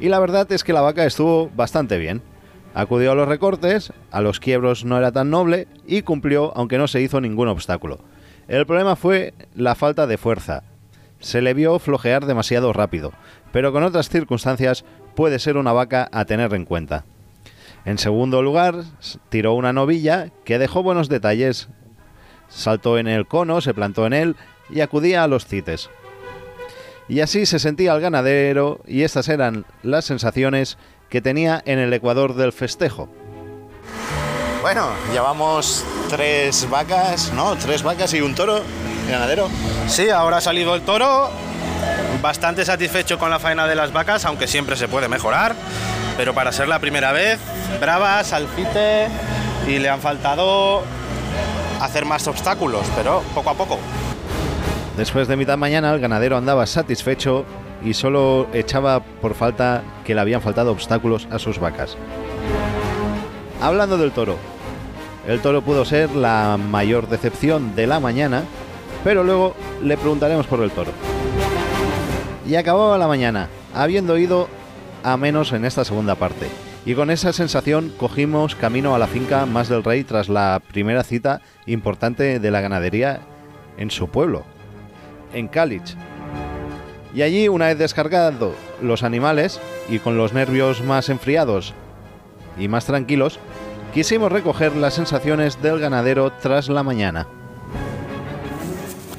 Y la verdad es que la vaca estuvo bastante bien. Acudió a los recortes, a los quiebros no era tan noble y cumplió aunque no se hizo ningún obstáculo. El problema fue la falta de fuerza. Se le vio flojear demasiado rápido, pero con otras circunstancias puede ser una vaca a tener en cuenta. En segundo lugar, tiró una novilla que dejó buenos detalles. Saltó en el cono, se plantó en él y acudía a los cites. Y así se sentía el ganadero y estas eran las sensaciones que tenía en el Ecuador del festejo. Bueno, llevamos tres vacas, ¿no? Tres vacas y un toro, ganadero. Sí, ahora ha salido el toro, bastante satisfecho con la faena de las vacas, aunque siempre se puede mejorar, pero para ser la primera vez, bravas, al fite y le han faltado hacer más obstáculos, pero poco a poco. Después de mitad mañana el ganadero andaba satisfecho y solo echaba por falta que le habían faltado obstáculos a sus vacas. Hablando del toro, el toro pudo ser la mayor decepción de la mañana, pero luego le preguntaremos por el toro. Y acababa la mañana, habiendo ido a menos en esta segunda parte. Y con esa sensación cogimos camino a la finca Más del Rey tras la primera cita importante de la ganadería en su pueblo, en Calich. Y allí, una vez descargado los animales y con los nervios más enfriados y más tranquilos, quisimos recoger las sensaciones del ganadero tras la mañana.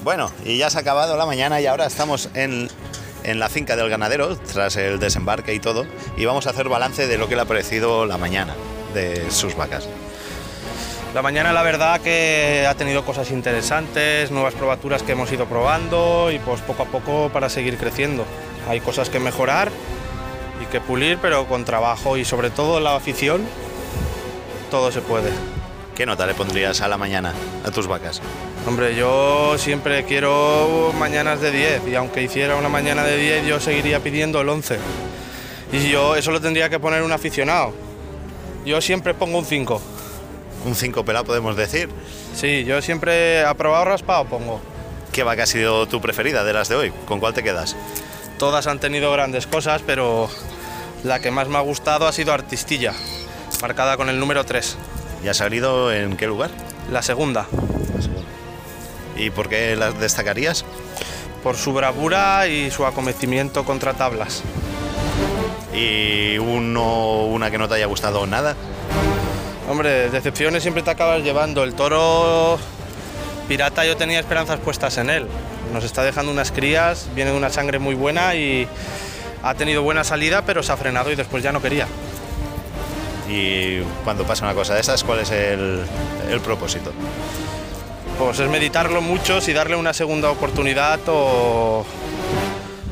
Bueno, y ya se ha acabado la mañana y ahora estamos en, en la finca del ganadero tras el desembarque y todo y vamos a hacer balance de lo que le ha parecido la mañana de sus vacas. La mañana la verdad que ha tenido cosas interesantes, nuevas probaturas que hemos ido probando y pues poco a poco para seguir creciendo. Hay cosas que mejorar y que pulir, pero con trabajo y sobre todo la afición, todo se puede. ¿Qué nota le pondrías a la mañana a tus vacas? Hombre, yo siempre quiero mañanas de 10 y aunque hiciera una mañana de 10 yo seguiría pidiendo el 11. Y yo eso lo tendría que poner un aficionado. Yo siempre pongo un 5 un 5 pelado, podemos decir. Sí, yo siempre aprobado raspado pongo. ¿Qué vaca ha sido tu preferida de las de hoy? ¿Con cuál te quedas? Todas han tenido grandes cosas, pero la que más me ha gustado ha sido Artistilla, marcada con el número 3. ¿Y ha salido en qué lugar? La segunda. La segunda. ¿Y por qué las destacarías? Por su bravura y su acometimiento contra tablas. ¿Y uno, una que no te haya gustado nada? Hombre, decepciones siempre te acabas llevando. El toro pirata yo tenía esperanzas puestas en él. Nos está dejando unas crías, viene de una sangre muy buena y ha tenido buena salida, pero se ha frenado y después ya no quería. Y cuando pasa una cosa de esas, ¿cuál es el, el propósito? Pues es meditarlo mucho, si darle una segunda oportunidad o,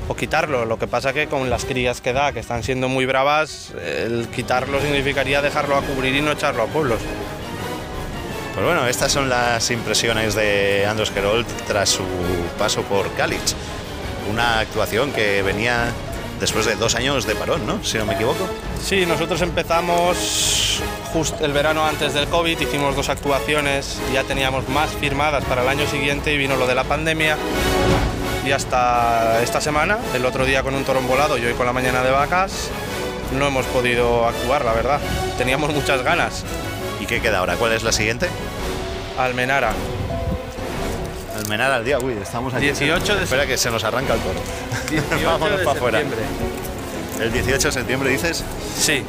o quitarlo. Lo que pasa que con las crías que da, que están siendo muy bravas, el quitarlo significaría dejarlo a cubrir y no echarlo a pueblos. Pues bueno, estas son las impresiones de Andros Gerold tras su paso por Calitz. Una actuación que venía después de dos años de parón, ¿no? Si no me equivoco. Sí, nosotros empezamos justo el verano antes del COVID, hicimos dos actuaciones, ya teníamos más firmadas para el año siguiente y vino lo de la pandemia y hasta esta semana, el otro día con un toro volado y hoy con la mañana de vacas, no hemos podido actuar, la verdad. Teníamos muchas ganas. ¿Y qué queda ahora? ¿Cuál es la siguiente? Almenara. Almenara al día, uy, estamos aquí. 18 de Espera que se nos arranca el toro. <laughs> Vámonos para afuera. ¿El 18 de septiembre dices? Sí.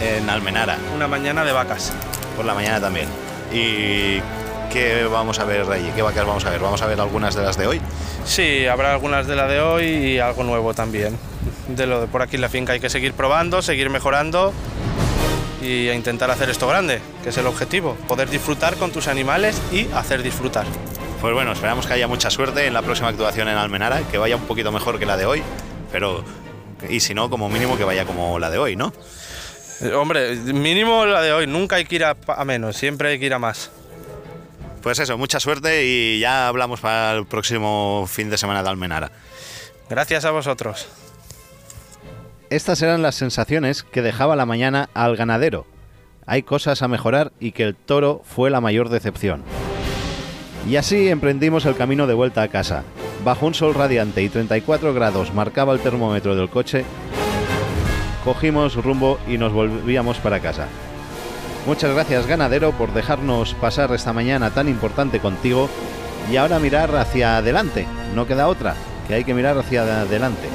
En Almenara. Una mañana de vacas. Por la mañana también. ¿Y qué vamos a ver allí? ¿Qué vacas vamos a ver? ¿Vamos a ver algunas de las de hoy? Sí, habrá algunas de la de hoy y algo nuevo también. De lo de por aquí en la finca hay que seguir probando, seguir mejorando y intentar hacer esto grande, que es el objetivo, poder disfrutar con tus animales y hacer disfrutar. Pues bueno, esperamos que haya mucha suerte en la próxima actuación en Almenara, que vaya un poquito mejor que la de hoy, pero y si no, como mínimo que vaya como la de hoy, ¿no? Eh, hombre, mínimo la de hoy, nunca hay que ir a, a menos, siempre hay que ir a más. Pues eso, mucha suerte y ya hablamos para el próximo fin de semana de Almenara. Gracias a vosotros. Estas eran las sensaciones que dejaba la mañana al ganadero. Hay cosas a mejorar y que el toro fue la mayor decepción. Y así emprendimos el camino de vuelta a casa. Bajo un sol radiante y 34 grados marcaba el termómetro del coche, cogimos rumbo y nos volvíamos para casa. Muchas gracias ganadero por dejarnos pasar esta mañana tan importante contigo y ahora mirar hacia adelante, no queda otra, que hay que mirar hacia adelante.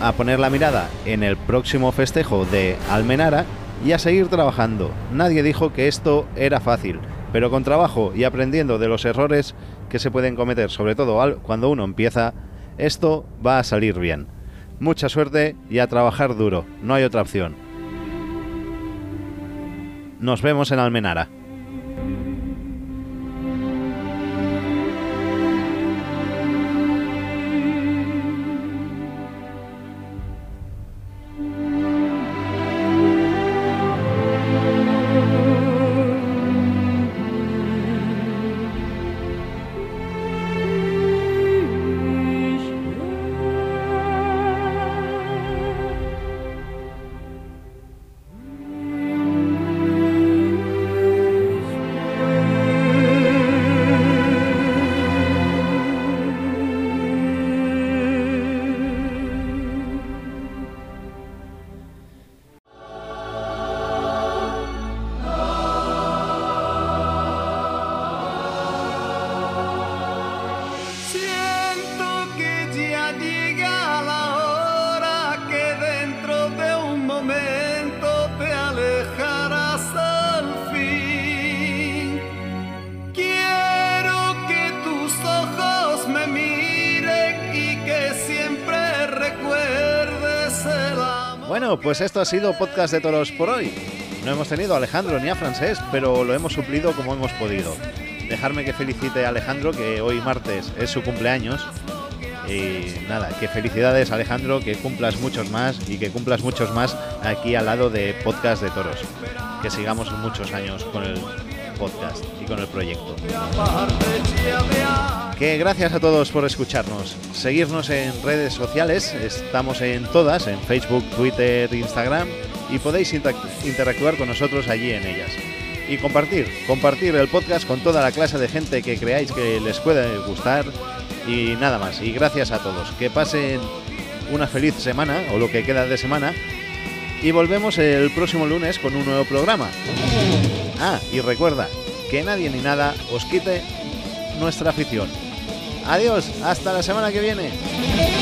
A, poner la mirada en el próximo festejo de Almenara y a seguir trabajando. Nadie dijo que esto era fácil, pero con trabajo y aprendiendo de los errores que se pueden cometer, sobre todo cuando uno empieza, esto va a salir bien. Mucha suerte y a trabajar duro, no hay otra opción. Nos vemos en Almenara. Pues esto ha sido Podcast de Toros por hoy. No hemos tenido a Alejandro ni a Francés, pero lo hemos suplido como hemos podido. Dejarme que felicite a Alejandro, que hoy martes es su cumpleaños. Y nada, que felicidades Alejandro, que cumplas muchos más y que cumplas muchos más aquí al lado de Podcast de Toros. Que sigamos muchos años con el podcast y con el proyecto. Que gracias a todos por escucharnos. Seguirnos en redes sociales, estamos en todas, en Facebook, Twitter, Instagram, y podéis interactuar con nosotros allí en ellas. Y compartir, compartir el podcast con toda la clase de gente que creáis que les puede gustar. Y nada más. Y gracias a todos. Que pasen una feliz semana, o lo que queda de semana. Y volvemos el próximo lunes con un nuevo programa. Ah, y recuerda, que nadie ni nada os quite nuestra afición. Adiós, hasta la semana que viene.